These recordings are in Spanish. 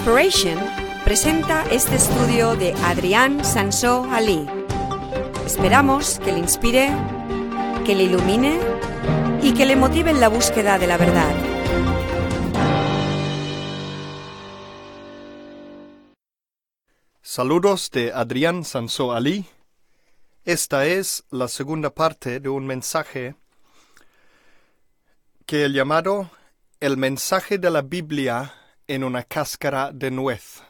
Inspiration presenta este estudio de Adrián Sansó Ali. Esperamos que le inspire, que le ilumine y que le motive en la búsqueda de la verdad. Saludos de Adrián Sansó Ali. Esta es la segunda parte de un mensaje que he llamado El mensaje de la Biblia en una cáscara de nuez.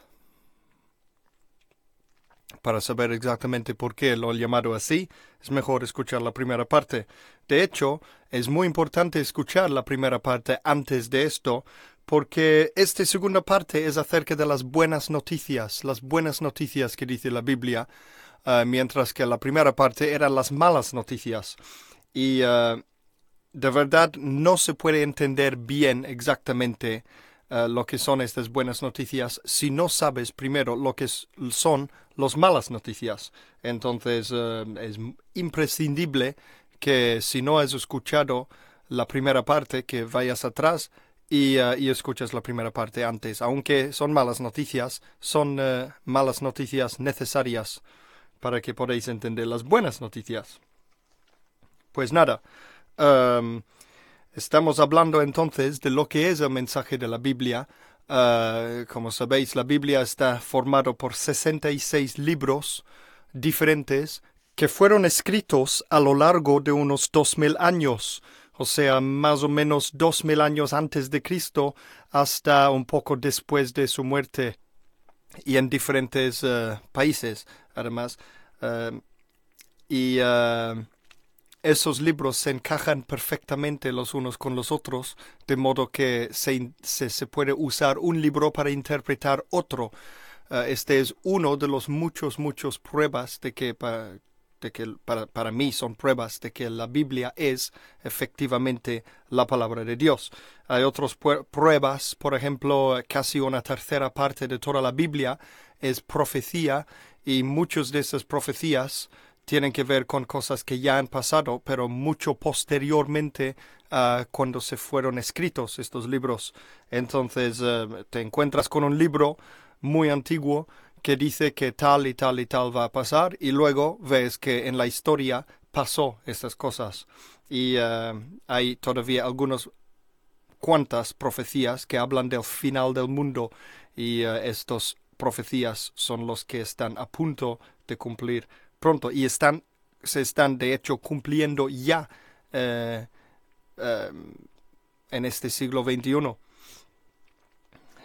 Para saber exactamente por qué lo he llamado así, es mejor escuchar la primera parte. De hecho, es muy importante escuchar la primera parte antes de esto, porque esta segunda parte es acerca de las buenas noticias, las buenas noticias que dice la Biblia, uh, mientras que la primera parte eran las malas noticias. Y uh, de verdad no se puede entender bien exactamente uh, lo que son estas buenas noticias si no sabes primero lo que son las malas noticias. Entonces es imprescindible que si no has escuchado la primera parte, que vayas atrás y, uh, y, escuchas la primera parte antes. Aunque son malas noticias, son malas noticias necesarias para que podáis entender las buenas noticias. Pues nada, um, estamos hablando entonces de lo que es el mensaje de la Biblia. Uh, como sabéis, la Biblia está formada por 66 libros diferentes que fueron escritos a lo largo de unos dos mil años o sea, más o menos dos mil años antes de Cristo hasta un poco después de su muerte y en diferentes uh, países, además. Uh, y esos libros se encajan perfectamente los unos con los otros, de modo que se, se, se puede usar un libro para interpretar otro. este es uno de los muchos, muchos pruebas de que, de que para, para, mí son pruebas de que la Biblia es efectivamente la palabra de Dios. Hay otras pruebas, por ejemplo, casi una tercera parte de toda la Biblia es profecía y muchas de esas profecías tienen que ver con cosas que ya han pasado, pero mucho posteriormente uh, cuando se fueron escritos estos libros. Entonces uh, te encuentras con un libro muy antiguo que dice que tal y tal y tal va a pasar y luego ves que en la historia pasó estas cosas y uh, hay todavía algunas cuantas profecías que hablan del final del mundo y uh, estas profecías son los que están a punto de cumplir pronto y están se están de hecho cumpliendo ya uh, en este siglo XXI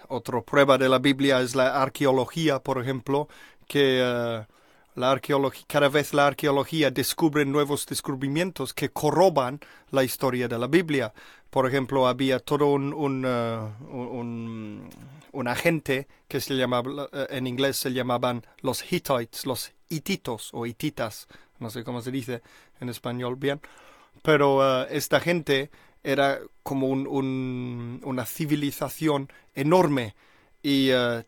otra prueba de la Biblia es la arqueología, por ejemplo, que uh, la cada vez la arqueología descubre nuevos descubrimientos que corroban la historia de la Biblia. Por ejemplo, había todo un, un, un, un agente que se llamaba, en inglés se llamaban los Hittites, los hititos o hititas, no sé cómo se dice en español bien, pero esta gente era como un, un, una civilización enorme y uh,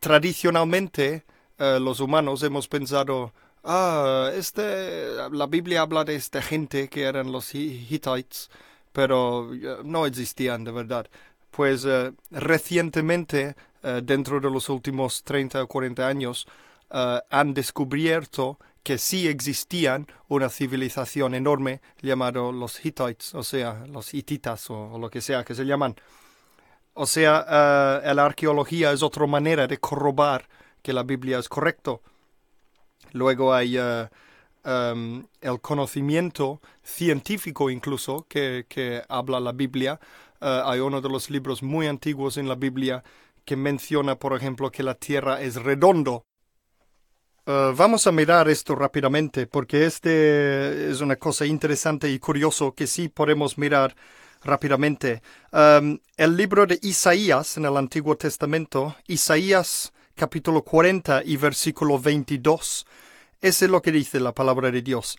tradicionalmente uh, los humanos hemos pensado ah este la Biblia habla de esta gente que eran los Hittites pero no existían de verdad. Pues recientemente dentro de los últimos 30 o 40 años han descubierto que sí existían una civilización enorme llamado los Hittites, o sea, los hititas o, lo que sea que se llaman. O sea, uh, la arqueología es otra manera de corrobar que la Biblia es correcto. Luego hay uh, um, el conocimiento científico incluso que, habla la Biblia. Hay uno de los libros muy antiguos en la Biblia que menciona, por ejemplo, que la Tierra es redondo Uh, vamos a mirar esto rápidamente porque este es una cosa interesante y curioso que sí podemos mirar rápidamente. Um, el libro de Isaías en el Antiguo Testamento, Isaías capítulo 40 y versículo 22, ese es lo que dice la palabra de Dios.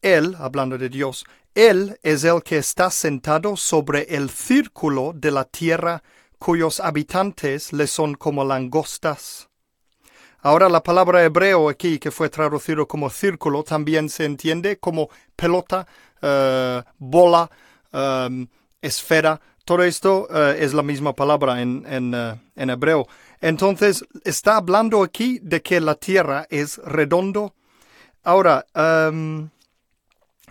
Él, hablando de Dios, Él es el que está sentado sobre el círculo de la tierra cuyos habitantes le son como langostas Ahora la palabra hebreo aquí, que fue traducido como círculo, también se entiende como pelota, uh, bola, um, esfera. Todo esto uh, es la misma palabra en, en, en, hebreo. Entonces, está hablando aquí de que la tierra es redondo. Ahora, um,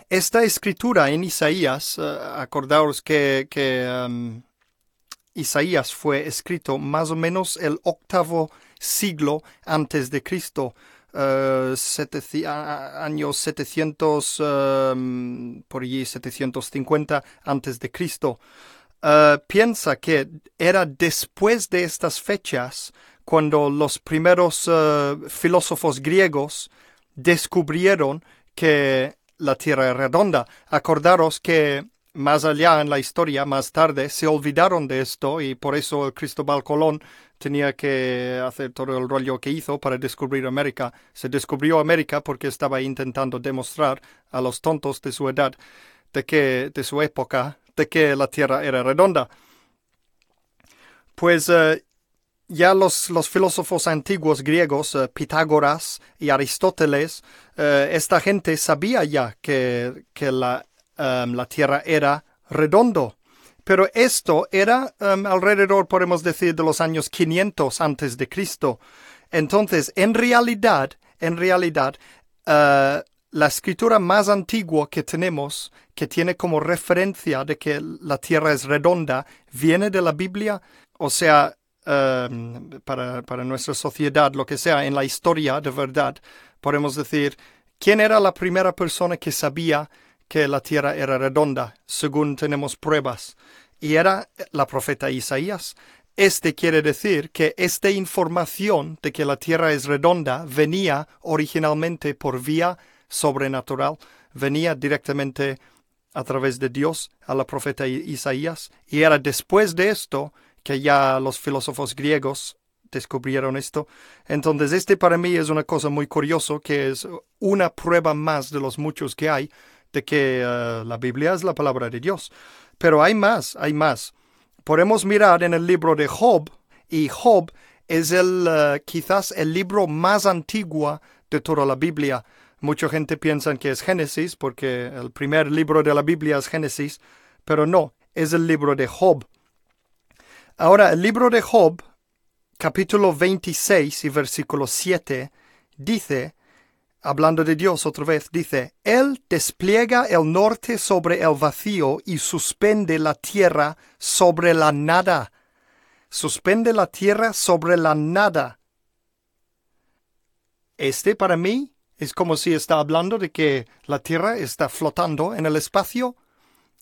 esta escritura en Isaías, acordaos que, que um, Isaías fue escrito más o menos el octavo siglo antes de Cristo. Uh, años 700 um, por allí 750 antes de Cristo uh, piensa que era después de estas fechas cuando los primeros uh, filósofos griegos descubrieron que la Tierra es redonda. Acordaros que más allá en la historia, más tarde, se olvidaron de esto y por eso Cristóbal Colón tenía que hacer todo el rollo que hizo para descubrir América. Se descubrió América porque estaba intentando demostrar a los tontos de su edad, de que de su época, de que la Tierra era redonda. Pues eh, ya los, los, filósofos antiguos griegos, eh, Pitágoras y Aristóteles, eh, esta gente sabía ya que, que la, la Tierra era redondo. Pero esto era um, alrededor, podemos decir, de los años 500 antes de Cristo. Entonces, en realidad, en realidad, uh, la escritura más antigua que tenemos, que tiene como referencia de que la tierra es redonda, viene de la Biblia, o sea, um, para, para nuestra sociedad, lo que sea, en la historia de verdad, podemos decir, ¿quién era la primera persona que sabía que la tierra era redonda, según tenemos pruebas, y era la profeta Isaías. Este quiere decir que esta información de que la tierra es redonda venía originalmente por vía sobrenatural, venía directamente a través de Dios a la profeta Isaías, y era después de esto que ya los filósofos griegos descubrieron esto. Entonces, este para mí es una cosa muy curiosa, que es una prueba más de los muchos que hay de que eh, la Biblia es la palabra de Dios. Pero hay más, hay más. Podemos mirar en el libro de Job, y Job es el, eh, quizás el libro más antiguo de toda la Biblia. Mucha gente piensa que es Génesis, porque el primer libro de la Biblia es Génesis, pero no, es el libro de Job. Ahora, el libro de Job, capítulo 26 y versículo 7, dice hablando de Dios otra vez, dice, Él despliega el norte sobre el vacío y suspende la tierra sobre la nada. Suspende la tierra sobre la nada. Este para mí es como si está hablando de que la tierra está flotando en el espacio.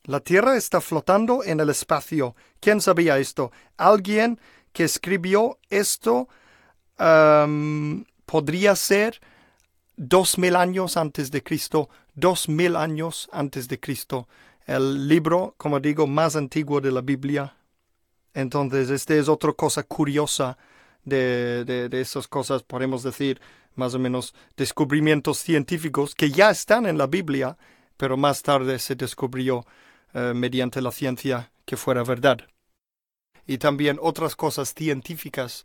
La tierra está flotando en el espacio. ¿Quién sabía esto? Alguien que escribió esto podría ser dos mil años antes de Cristo, dos mil años antes de Cristo, el libro, como digo, más antiguo de la Biblia. Entonces, esta es otra cosa curiosa de, de, esas cosas, podemos decir, más o menos descubrimientos científicos que ya están en la Biblia, pero más tarde se descubrió eh, mediante la ciencia que fuera verdad. Y también otras cosas científicas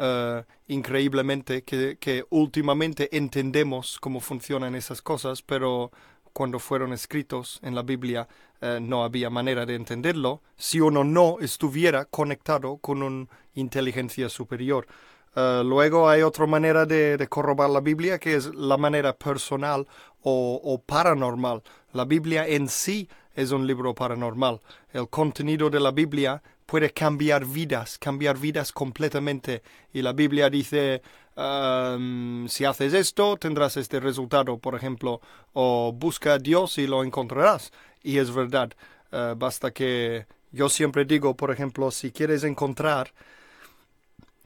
eh, increíblemente que, últimamente entendemos cómo funcionan esas cosas, pero cuando fueron escritos en la Biblia eh, no había manera de entenderlo si uno no estuviera conectado con una inteligencia superior. Eh, luego hay otra manera de, de, corrobar la Biblia que es la manera personal o, o paranormal. La Biblia en sí es un libro paranormal. El contenido de la Biblia puede cambiar vidas, cambiar vidas completamente. Y la Biblia dice, um, si haces esto, tendrás este resultado, por ejemplo, o busca a Dios y lo encontrarás. Y es verdad, uh, basta que yo siempre digo, por ejemplo, si quieres encontrar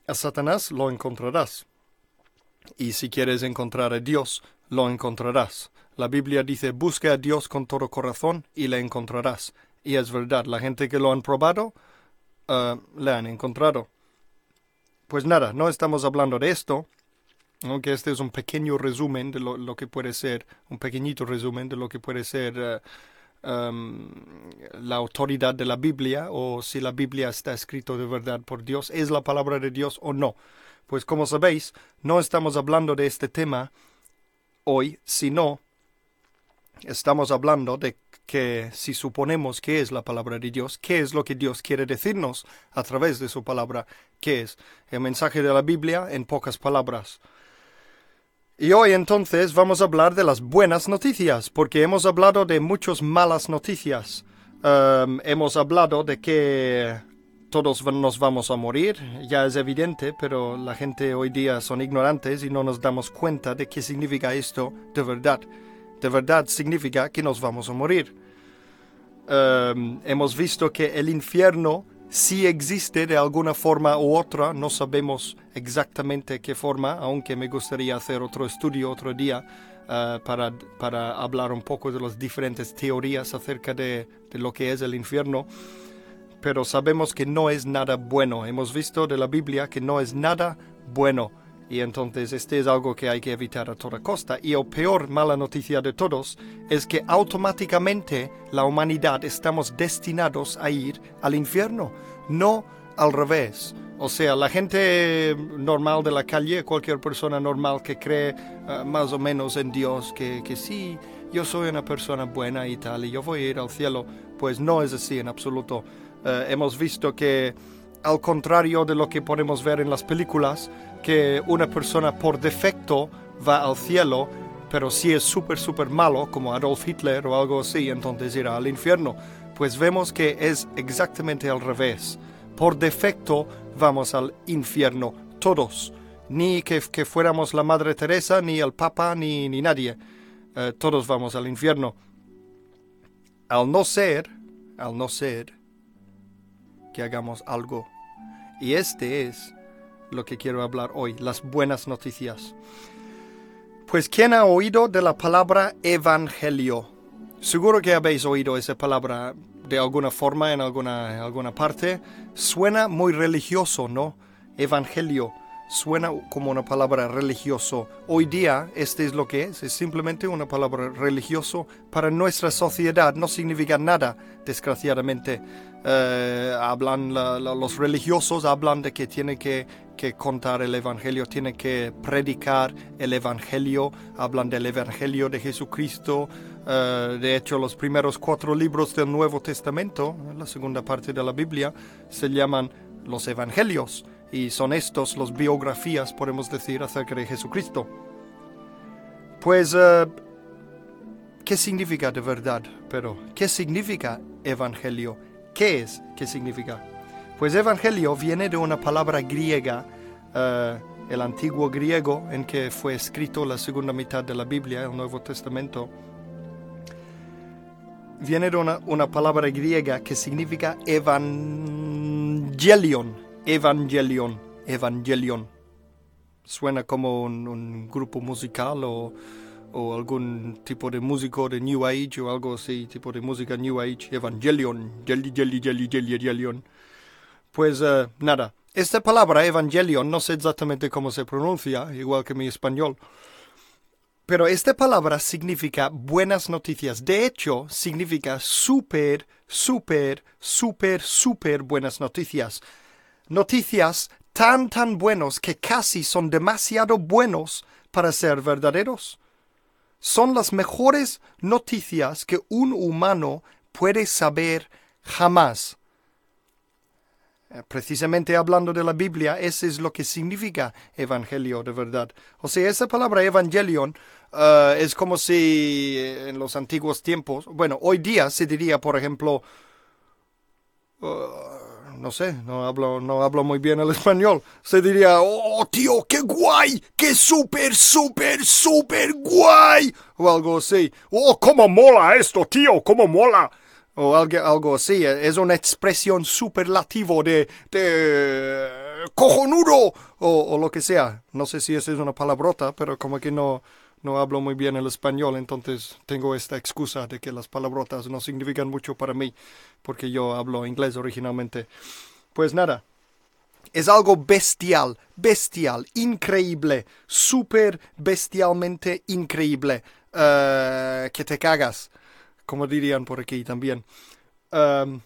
a Satanás, lo encontrarás. Y si quieres encontrar a Dios, lo encontrarás. La Biblia dice, busca a Dios con todo corazón y le encontrarás. Y es verdad, la gente que lo han probado, uh, le han encontrado. Pues nada, no estamos hablando de esto, aunque este es un pequeño resumen de lo, que puede ser, un pequeñito resumen de lo que puede ser um, la autoridad de la Biblia o si la Biblia está escrito de verdad por Dios, es la palabra de Dios o no. Pues como sabéis, no estamos hablando de este tema hoy, sino estamos hablando de que si suponemos que es la palabra de Dios, ¿qué es lo que Dios quiere decirnos a través de su palabra? ¿Qué es? El mensaje de la Biblia en pocas palabras. Y hoy entonces vamos a hablar de las buenas noticias, porque hemos hablado de muchas malas noticias. Um, hemos hablado de que todos nos vamos a morir, ya es evidente, pero la gente hoy día son ignorantes y no nos damos cuenta de qué significa esto de verdad de verdad significa que nos vamos a morir. Em, hemos visto que el infierno sí existe de alguna forma u otra, no sabemos exactamente qué forma, aunque me gustaría hacer otro estudio otro día eh, para, para, hablar un poco de las diferentes teorías acerca de, de lo que es el infierno. Pero sabemos que no es nada bueno. Hemos visto de la Biblia que no es nada bueno y entonces este es algo que hay que evitar a toda costa. Y el peor mala noticia de todos es que automáticamente la humanidad estamos destinados a ir al infierno, no al revés. O sea, la gente normal de la calle, cualquier persona normal que cree eh, más o menos en Dios, que, que sí, yo soy una persona buena y tal, y yo voy a ir al cielo, pues no es así en absoluto. Eh, hemos visto que al contrario de lo que podemos ver en las películas, que una persona por defecto va al cielo, pero si es súper, súper malo, como Adolf Hitler o algo así, entonces irá al infierno. Pues vemos que es exactamente al revés. Por defecto vamos al infierno, todos. Ni que, fuéramos la Madre Teresa, ni el Papa, ni, ni nadie. Eh, todos vamos al infierno. Al no ser, al no ser que hagamos algo. Y este es lo que quiero hablar hoy, las buenas noticias. Pues ¿quién ha oído de la palabra evangelio? Seguro que habéis oído esa palabra de alguna forma en alguna, alguna parte. Suena muy religioso, ¿no? Evangelio suena como una palabra religioso. Hoy día este es lo que es, es simplemente una palabra religioso. Para nuestra sociedad no significa nada, desgraciadamente. Eh, hablan los religiosos hablan de que tiene que, contar el evangelio, tiene que predicar el evangelio, hablan del evangelio de Jesucristo. Eh, de hecho, los primeros cuatro libros del Nuevo Testamento, la segunda parte de la Biblia, se llaman los evangelios y son estos los biografías, podemos decir, acerca de Jesucristo. Pues, eh, ¿qué significa de verdad? Pero, ¿qué significa evangelio? ¿Qué es? ¿Qué significa? Pues evangelio viene de una palabra griega, eh, el antiguo griego en que fue escrito la segunda mitad de la Biblia, el Nuevo Testamento. Viene de una, una palabra griega que significa evangelion, evangelion, evangelion. Suena como un grupo musical o o algún tipo de músico de New Age o algo así, tipo de música New Age, Evangelion, jelly, jelly, jelly, jelly, Evangelion. Pues uh, nada, esta palabra Evangelion no sé exactamente cómo se pronuncia, igual que mi español. Pero esta palabra significa buenas noticias. De hecho, significa súper, súper, súper, súper buenas noticias. Noticias tan, tan buenos que casi son demasiado buenos para ser verdaderos son las mejores noticias que un humano puede saber jamás. Eh, precisamente hablando de la Biblia, ese es lo que significa evangelio de verdad. O sea, esa palabra evangelion eh, es como si eh, en los antiguos tiempos, bueno, hoy día se diría, por ejemplo, no sé, no hablo, no hablo muy bien el español, se diría, oh tío, qué guay, qué súper, súper, súper guay, o algo así, oh, cómo mola esto, tío, cómo mola, o algo, algo así, es una expresión superlativo de, de cojonudo, o, o lo que sea, no sé si esa es una palabrota, pero como que no, no hablo muy bien el español, entonces tengo esta excusa de que las palabrotas no significan mucho para mí, porque yo hablo inglés originalmente. Pues nada, es algo bestial, bestial, increíble, súper bestialmente increíble, eh, que te cagas, como dirían por aquí también. Em,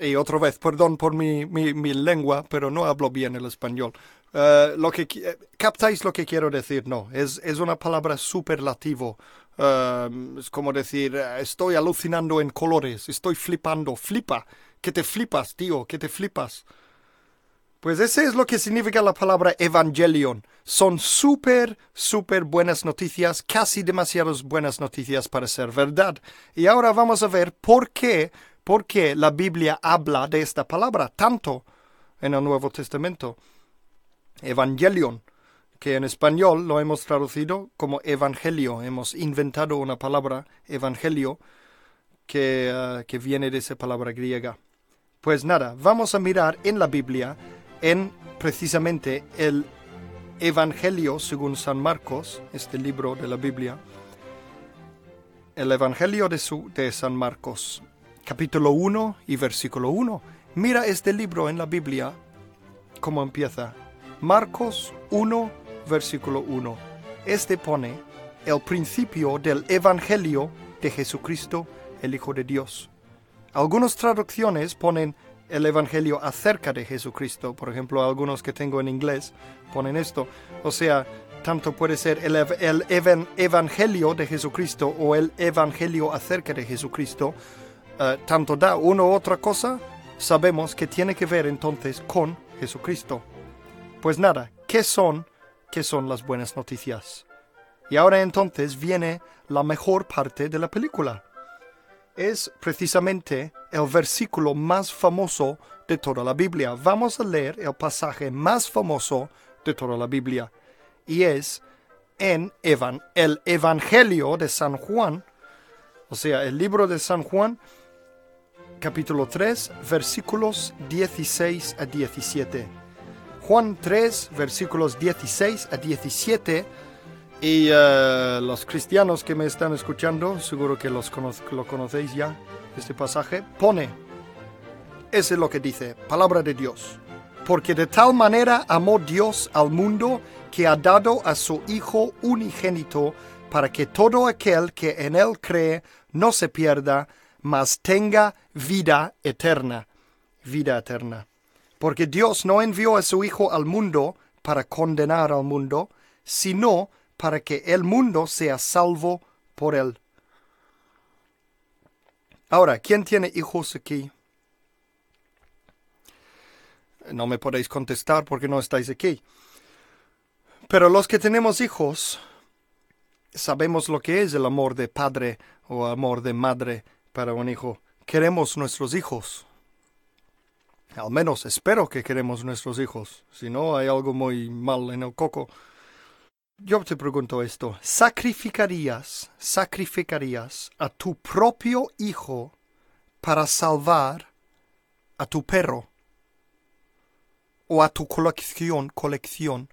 y otra vez, perdón por mi, mi, mi lengua, pero no hablo bien el español. Eh, lo que eh, captáis lo que quiero decir, no, es, es una palabra superlativo, Um, es como decir, estoy alucinando en colores, estoy flipando, flipa, que te flipas, tío, que te flipas. Pues ese es lo que significa la palabra evangelion. Son súper, súper buenas noticias, casi demasiadas buenas noticias para ser verdad. Y ahora vamos a ver por qué, por qué la Biblia habla de esta palabra tanto en el Nuevo Testamento. Evangelion, que en español lo hemos traducido como evangelio. Hemos inventado una palabra, evangelio, que, uh, que viene de esa palabra griega. Pues nada, vamos a mirar en la Biblia, en precisamente el Evangelio según San Marcos, este libro de la Biblia, el Evangelio de, su, de San Marcos, capítulo 1 y versículo 1. Mira este libro en la Biblia, cómo empieza. Marcos 1, versículo 1. Este pone el principio del Evangelio de Jesucristo, el Hijo de Dios. Algunas traducciones ponen el Evangelio acerca de Jesucristo. Por ejemplo, algunos que tengo en inglés ponen esto. O sea, tanto puede ser el, el Evangelio de Jesucristo o el Evangelio acerca de Jesucristo. Uh, tanto da una u otra cosa, sabemos que tiene que ver entonces con Jesucristo. Pues nada, ¿qué son, qué son las buenas noticias? Y ahora entonces viene la mejor parte de la película es precisamente el versículo más famoso de toda la Biblia. Vamos a leer el pasaje más famoso de toda la Biblia y es en Evan, el Evangelio de San Juan, o sea, el libro de San Juan, capítulo 3, versículos 16 a 17. Juan 3, versículos 16 a 17 y eh, los cristianos que me están escuchando, seguro que los lo conocéis ya, este pasaje, pone, ese es lo que dice, palabra de Dios. Porque de tal manera amó Dios al mundo que ha dado a su Hijo unigénito para que todo aquel que en él cree no se pierda, mas tenga vida eterna. Vida eterna. Porque Dios no envió a su Hijo al mundo para condenar al mundo, sino para que el mundo sea salvo por él. Ahora, ¿quién tiene hijos aquí? No me podéis contestar porque no estáis aquí. Pero los que tenemos hijos, sabemos lo que es el amor de padre o amor de madre para un hijo. Queremos nuestros hijos. Al menos espero que queremos nuestros hijos. Si no, hay algo muy mal en el coco. Yo te pregunto esto, ¿sacrificarías, sacrificarías a tu propio hijo para salvar a tu perro o a tu colección, colección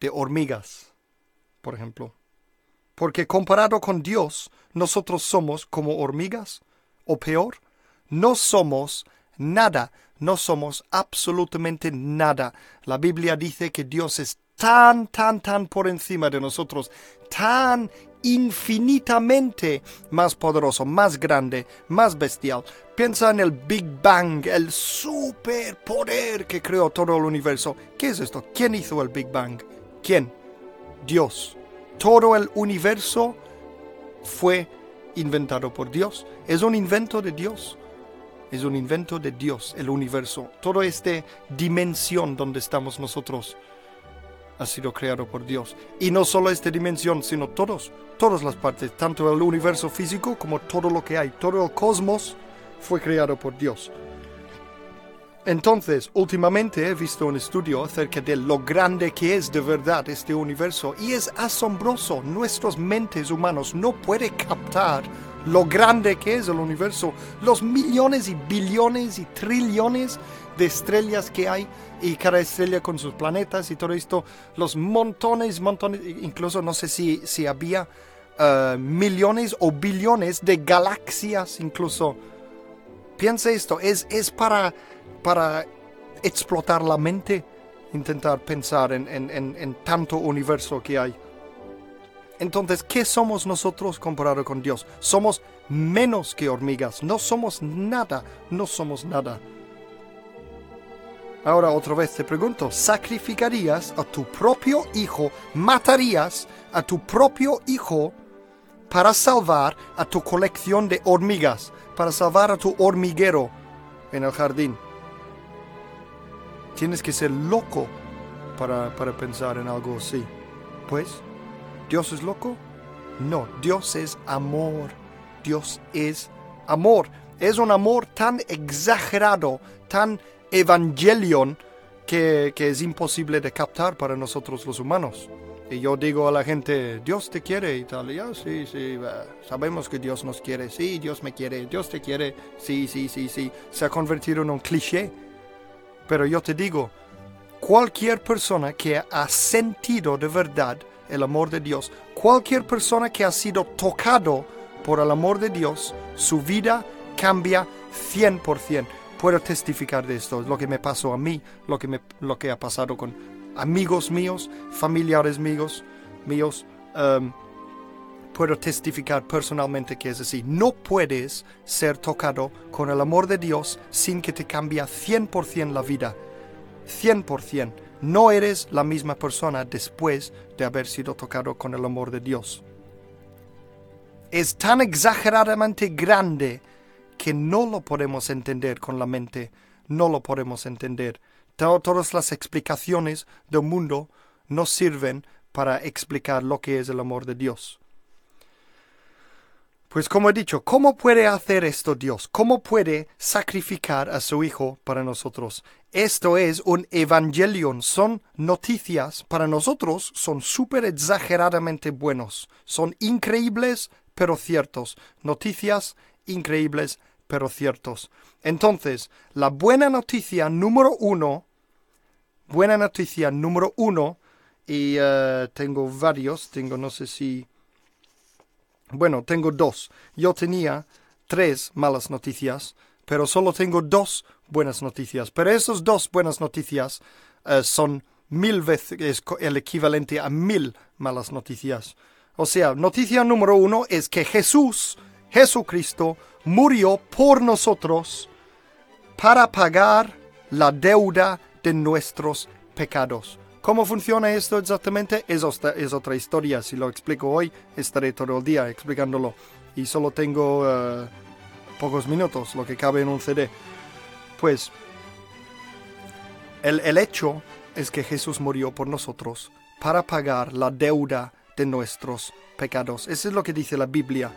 de hormigas, por ejemplo? Porque comparado con Dios, nosotros somos como hormigas, o peor, no somos nada, no somos absolutamente nada. La Biblia dice que Dios es tan, tan, tan por encima de nosotros, tan infinitamente más poderoso, más grande, más bestial. Piensa en el Big Bang, el superpoder que creó todo el universo. ¿Qué es esto? ¿Quién hizo el Big Bang? ¿Quién? Dios. Todo el universo fue inventado por Dios. Es un invento de Dios. Es un invento de Dios, el universo. Toda esta dimensión donde estamos nosotros ha sido creado por Dios. Y no solo esta dimensión, sino todos, todas las partes, tanto el universo físico como todo lo que hay, todo el cosmos fue creado por Dios. Entonces, últimamente he visto un estudio acerca de lo grande que es de verdad este universo y es asombroso. Nuestras mentes humanos no pueden captar lo grande que es el universo, los millones y billones y trillones de estrellas que hay y cada estrella con sus planetas y todo esto, los montones, montones, incluso no sé si, si había uh, millones o billones de galaxias incluso. Piensa esto, es, es para, para explotar la mente, intentar pensar en, en, en, en tanto universo que hay. Entonces, ¿qué somos nosotros comparado con Dios? Somos menos que hormigas, no somos nada, no somos nada. Ahora otra vez te pregunto, ¿sacrificarías a tu propio hijo, matarías a tu propio hijo para salvar a tu colección de hormigas, para salvar a tu hormiguero en el jardín. Tienes que ser loco para, para pensar en algo así. Pues, ¿Dios es loco? No, Dios es amor. Dios es amor. Es un amor tan exagerado, tan evangelion, que, que es imposible de captar para nosotros los humanos. Y yo digo a la gente, Dios te quiere y tal. Ya, sí, sí, sabemos que Dios nos quiere. Sí, Dios me quiere. Dios te quiere. Sí, sí, sí, sí. Se ha convertido en un cliché. Pero yo te digo, cualquier persona que ha sentido de verdad el amor de Dios, cualquier persona que ha sido tocado por el amor de Dios, su vida cambia 100%. Puedo testificar de esto, es lo que me pasó a mí, lo que, me, lo que ha pasado con amigos míos, familiares míos, míos. Um, puedo testificar personalmente que es así. No puedes ser tocado con el amor de Dios sin que te cambie 100% la vida. 100%. No eres la misma persona después de haber sido tocado con el amor de Dios. Es tan exageradamente grande que no lo podemos entender con la mente, no lo podemos entender. Todas las explicaciones del mundo no sirven para explicar lo que es el amor de Dios. Pues como he dicho, ¿cómo puede hacer esto Dios? ¿Cómo puede sacrificar a su Hijo para nosotros? Esto es un evangelion, son noticias para nosotros, son súper exageradamente buenos, son increíbles pero ciertos, noticias increíbles pero ciertos. Entonces, la buena noticia número uno, buena noticia número uno, y eh, tengo varios, tengo no sé si bueno, tengo dos. Yo tenía tres malas noticias, pero solo tengo dos buenas noticias. Pero esas dos buenas noticias eh, son mil veces el equivalente a mil malas noticias. O sea, noticia número uno es que Jesús, Jesucristo, murió por nosotros para pagar la deuda de nuestros pecados. ¿Cómo funciona esto exactamente? Es otra, historia. Si lo explico hoy, estaré todo el día explicándolo. Y solo tengo eh, pocos minutos, lo que cabe en un CD. Pues el, el hecho es que Jesús murió por nosotros para pagar la deuda de nuestros pecados. Eso es lo que dice la Biblia.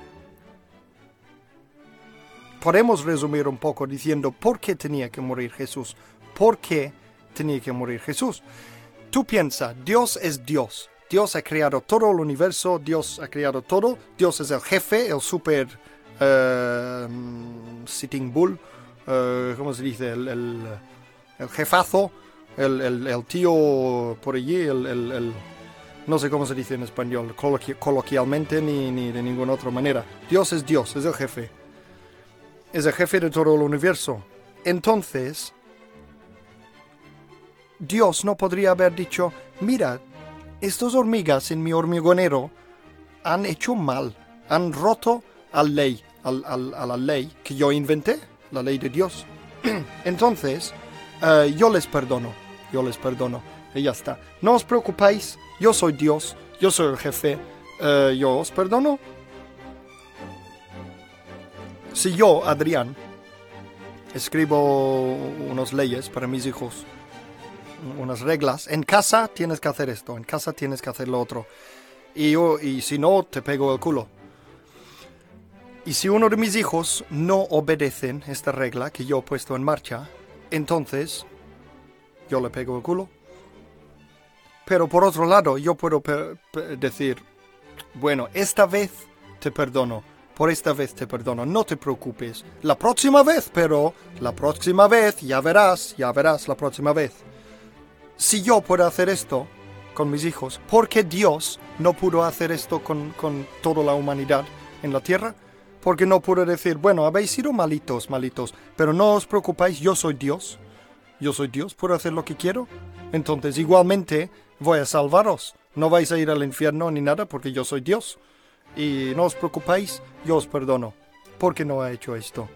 Podemos resumir un poco diciendo por qué tenía que morir Jesús. ¿Por qué tenía que morir Jesús? Tú piensas, Dios es Dios. Dios ha creado todo el universo, Dios ha creado todo. Dios es el jefe, el super eh, sitting bull, uh, ¿cómo se dice? El, jefazo, el, tío por allí, el, no sé cómo se dice en español, coloquialmente ni, ni de ninguna otra manera. Dios es Dios, es el jefe. Es el jefe de todo el universo. Entonces, Dios no podría haber dicho, mira, estas hormigas en mi hormigonero han hecho mal, han roto a, la ley que yo inventé, la ley de Dios. Entonces, eh, yo les perdono, yo les perdono, y ya está. No os preocupéis, yo soy Dios, yo soy el jefe, eh, yo os perdono. Si yo, Adrián, escribo unas leyes para mis hijos, unas reglas. En casa tienes que hacer esto, en casa tienes que hacer lo otro. Y, yo, y si no, te pego el culo. Y si uno de mis hijos no obedecen esta regla que yo he puesto en marcha, entonces yo le pego el culo. Pero por otro lado, yo puedo decir, bueno, esta vez te perdono, por esta vez te perdono, no te preocupes. La próxima vez, pero la próxima vez, ya verás, ya verás la próxima vez si yo puedo hacer esto con mis hijos, ¿por qué Dios no pudo hacer esto con, toda la humanidad en la tierra? Porque no pudo decir, bueno, habéis sido malitos, malitos, pero no os preocupéis, yo soy Dios. Yo soy Dios, puedo hacer lo que quiero. Entonces, igualmente, voy a salvaros. No vais a ir al infierno ni nada porque yo soy Dios. Y no os preocupéis, yo os perdono. ¿Por qué no ha hecho esto?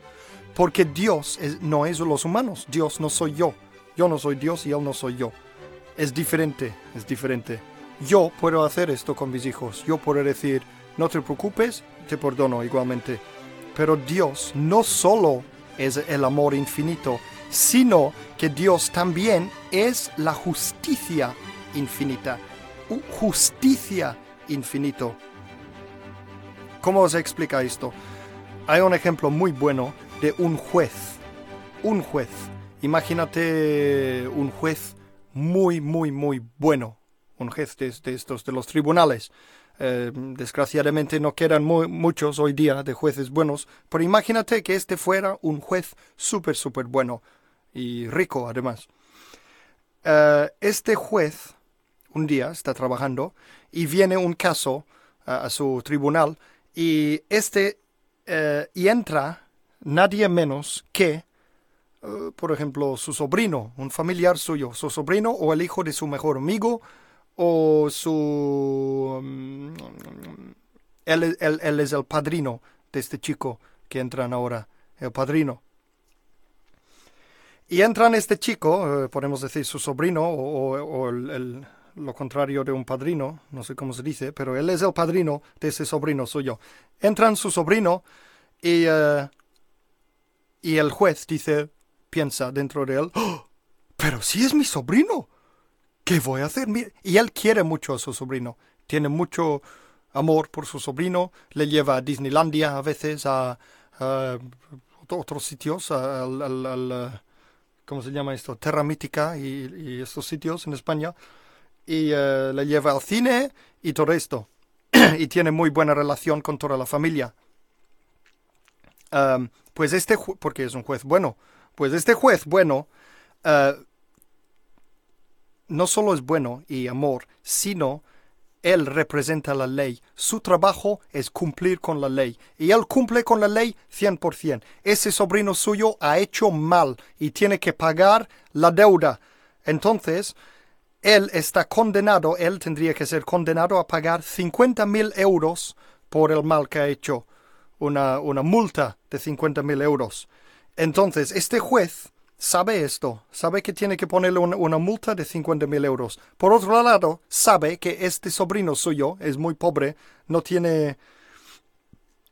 Porque Dios no es los humanos. Dios no soy yo. Yo no soy Dios y Él no soy yo es diferente, es diferente. Yo puedo hacer esto con mis hijos. Yo puedo decir, no te preocupes, te perdono igualmente. Pero Dios no solo es el amor infinito, sino que Dios también es la justicia infinita. Justicia infinito. ¿Cómo se explica esto? Hay un ejemplo muy bueno de un juez. Un juez. Imagínate un juez muy, muy, muy bueno. Un juez de, estos de los tribunales. Eh, desgraciadamente no quedan muchos hoy día de jueces buenos, pero imagínate que este fuera un juez súper, súper bueno y rico además. Eh, este juez un día está trabajando y viene un caso a su tribunal y este eh, y entra nadie menos que por ejemplo su sobrino un familiar suyo su sobrino o el hijo de su mejor amigo o su... Mm, él, es el padrino de este chico que entran ahora, el padrino. Y entran este chico, eh, podemos decir su sobrino o, el, lo contrario de un padrino, no sé cómo se dice, pero él es el padrino de ese sobrino suyo. Entran su sobrino y, eh, y el juez dice, piensa dentro de él, ¡Oh! pero si es mi sobrino. ¿qué voy a hacer? Y él quiere mucho a su sobrino, tiene mucho amor por su sobrino, le lleva a Disneylandia a veces, a, otros sitios, al, ¿cómo se llama esto? Terra Mítica y, estos sitios en España, y eh, le lleva al cine y todo esto. y tiene muy buena relación con toda la familia. pues este, porque es un juez bueno, pues este juez bueno uh, no solo es bueno y amor, sino él representa la ley. Su trabajo es cumplir con la ley. Y él cumple con la ley 100%. Ese sobrino suyo ha hecho mal y tiene que pagar la deuda. Entonces, él está condenado, él tendría que ser condenado a pagar 50 mil euros por el mal que ha hecho. Una, una multa de 50 mil euros. Entonces, este juez sabe esto, sabe que tiene que ponerle una, multa de 50 mil euros. Por otro lado, sabe que este sobrino suyo es muy pobre, no tiene,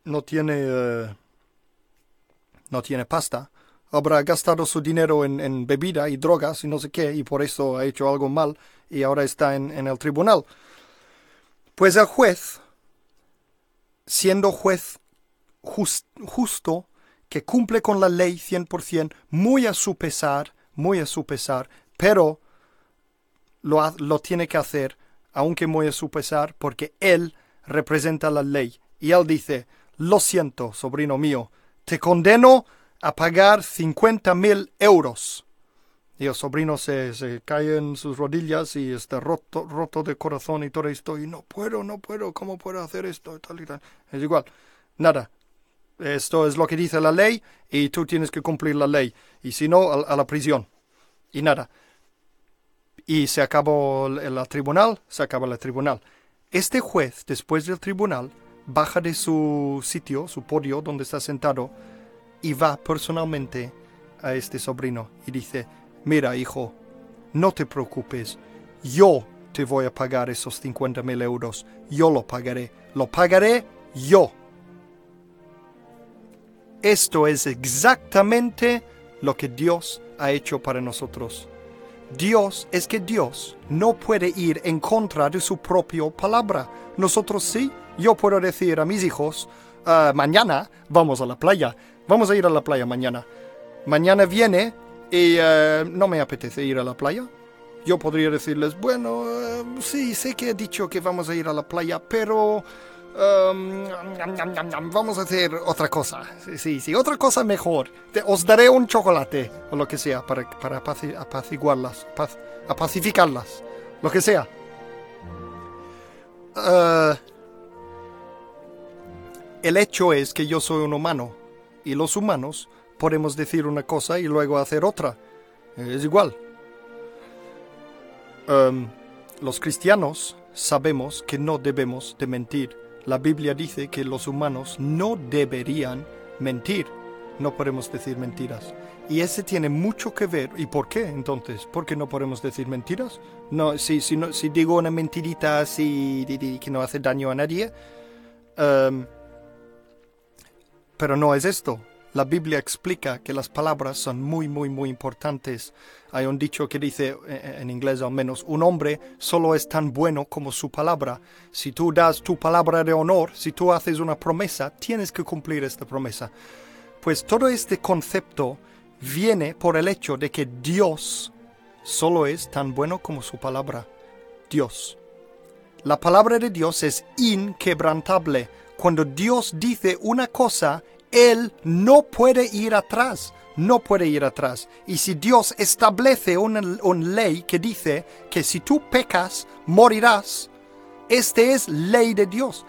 no tiene, eh, no tiene pasta. Habrá gastado su dinero en, bebida y drogas y no sé qué, y por eso ha hecho algo mal y ahora está en, el tribunal. Pues el juez, siendo juez justo, que cumple con la ley 100%, muy a su pesar, muy a su pesar, pero lo, lo tiene que hacer, aunque muy a su pesar, porque él representa la ley. Y él dice, lo siento, sobrino mío, te condeno a pagar 50 mil euros. Y el sobrino se, se, cae en sus rodillas y está roto, roto de corazón y todo esto. Y no puedo, no puedo, ¿cómo puedo hacer esto? Tal y tal. Es igual. Nada, esto es lo que dice la ley y tú tienes que cumplir la ley. Y si no, a, la prisión. Y nada. Y se acabó el, tribunal, se acaba el tribunal. Este juez, después del tribunal, baja de su sitio, su podio donde está sentado, y va personalmente a este sobrino y dice, mira hijo, no te preocupes, yo te voy a pagar esos 50 mil euros, yo lo pagaré, lo pagaré yo. Esto es exactamente lo que Dios ha hecho para nosotros. Dios es que Dios no puede ir en contra de su propia palabra. Nosotros sí, yo puedo decir a mis hijos, ah, mañana vamos a la playa, vamos a ir a la playa mañana. Mañana viene y ah, no me apetece ir a la playa. Yo podría decirles, bueno, ah, sí, sé que he dicho que vamos a ir a la playa, pero Vamos a hacer otra cosa. Sí, sí, otra cosa mejor. os daré un chocolate o lo que sea para, para apaciguarlas, pacificarlas, lo que sea. Uh, el hecho es que yo soy un humano y los humanos podemos decir una cosa y luego hacer otra. Es igual. Los cristianos sabemos que no debemos de mentir la Biblia dice que los humanos no deberían mentir. No podemos decir mentiras. Y ese tiene mucho que ver. ¿Y por qué entonces? ¿Por qué no podemos decir mentiras? No, si, si, no, si digo una mentirita así que no hace daño a nadie, Um, pero no es esto. La Biblia explica que las palabras son muy, muy, muy importantes. Hay un dicho que dice, eh, en inglés al menos, un hombre solo es tan bueno como su palabra. Si tú das tu palabra de honor, si tú haces una promesa, tienes que cumplir esta promesa. Pues todo este concepto viene por el hecho de que Dios solo es tan bueno como su palabra. Dios. La palabra de Dios es inquebrantable. Cuando Dios dice una cosa, Él no puede ir atrás, no puede ir atrás. Y si Dios establece una, ley que dice que si tú pecas, morirás, este es ley de Dios.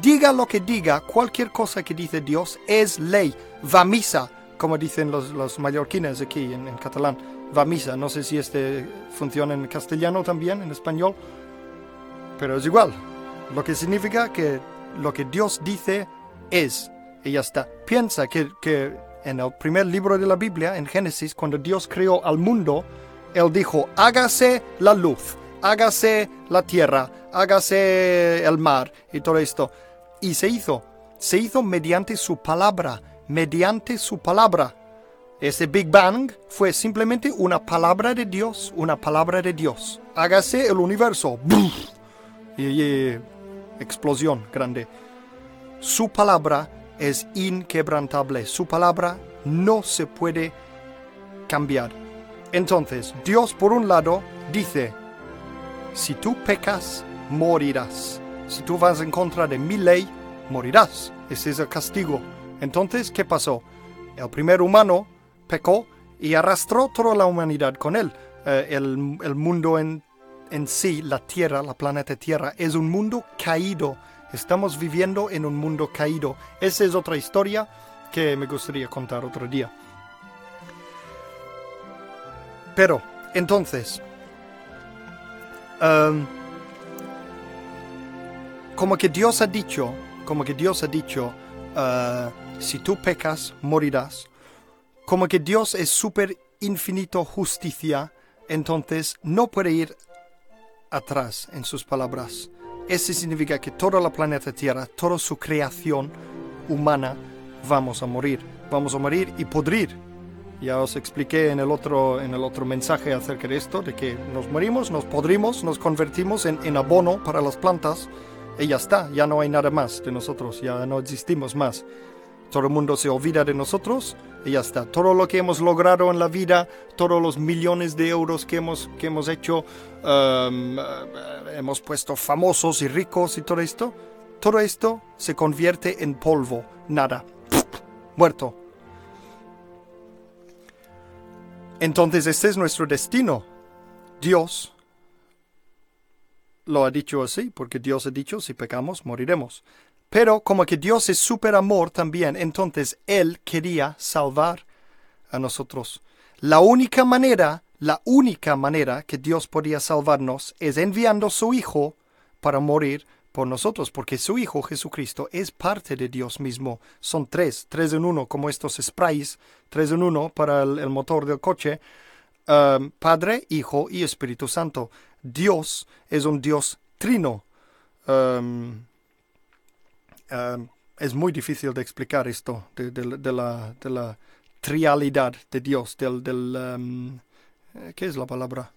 Diga lo que diga, cualquier cosa que dice Dios es ley. Va misa, como dicen los, los mallorquines aquí en, en catalán. Va misa, no sé si este funciona en castellano también, en español pero es igual. Lo que significa que lo que Dios dice es, y ya está. Piensa que, que en el primer libro de la Biblia, en Génesis, cuando Dios creó al mundo, Él dijo, hágase la luz, hágase la tierra, hágase el mar y todo esto. Y se hizo, se hizo mediante su palabra, mediante su palabra. Ese Big Bang fue simplemente una palabra de Dios, una palabra de Dios. Hágase el universo y, explosión grande. Su palabra es inquebrantable, su palabra no se puede cambiar. Entonces, Dios por un lado dice, si tú pecas, morirás. Si tú vas en contra de mi ley, morirás. Ese es el castigo. Entonces, ¿qué pasó? El primer humano pecó y arrastró toda la humanidad con él. Eh, el, el, mundo en en sí, la Tierra, la planeta Tierra, es un mundo caído. Estamos viviendo en un mundo caído. Esa es otra historia que me gustaría contar otro día. Pero, entonces, um, como que Dios ha dicho, como que Dios ha dicho, uh, si tú pecas, morirás. Como que Dios es súper infinito justicia, entonces no puede ir atrás en sus palabras. Eso significa que toda la planeta Tierra, toda su creación humana, vamos a morir. Vamos a morir y podrir. Ya os expliqué en el otro, en el otro mensaje acerca de esto, de que nos morimos, nos podrimos, nos convertimos en, en abono para las plantas y ya está, ya no hay nada más de nosotros, ya no existimos más. Todo el mundo se olvida de nosotros y ya está. Todo lo que hemos logrado en la vida, todos los millones de euros que hemos, que hemos hecho, um, eh, hemos puesto famosos y ricos y todo esto, todo esto se convierte en polvo, nada, muerto. Entonces este es nuestro destino. Dios lo ha dicho así, porque Dios ha dicho, si pecamos, moriremos. Pero como que Dios es súper amor también, entonces Él quería salvar a nosotros. La única manera, la única manera que Dios podía salvarnos es enviando a su Hijo para morir por nosotros, porque su Hijo Jesucristo es parte de Dios mismo. Son tres, tres en uno, como estos sprays, tres en uno para el, motor del coche. Um, Padre, Hijo y Espíritu Santo. Dios es un Dios trino. Um, Em, es muy difícil de explicar esto, de, la, de la, trialidad de Dios, del, del eh, ¿qué es la palabra?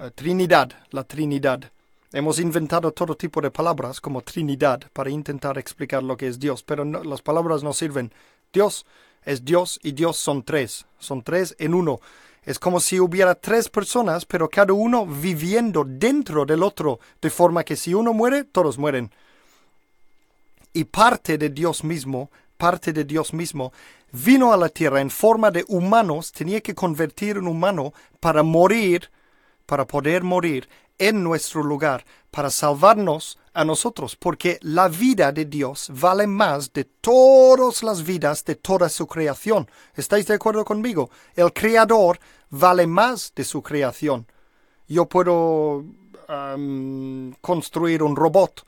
Eh, Trinidad, la Trinidad. Hemos inventado todo tipo de palabras como Trinidad para intentar explicar lo que es Dios, pero las palabras no sirven. Dios es Dios y Dios son tres, son tres en uno. Es como si hubiera tres personas, pero cada uno viviendo dentro del otro, de forma que si uno muere, todos mueren y parte de Dios mismo, parte de Dios mismo, vino a la tierra en forma de humanos, tenía que convertir en humano para morir, para poder morir en nuestro lugar, para salvarnos a nosotros, porque la vida de Dios vale más de todas las vidas de toda su creación. ¿Estáis de acuerdo conmigo? El creador vale más de su creación. Yo puedo construir un robot,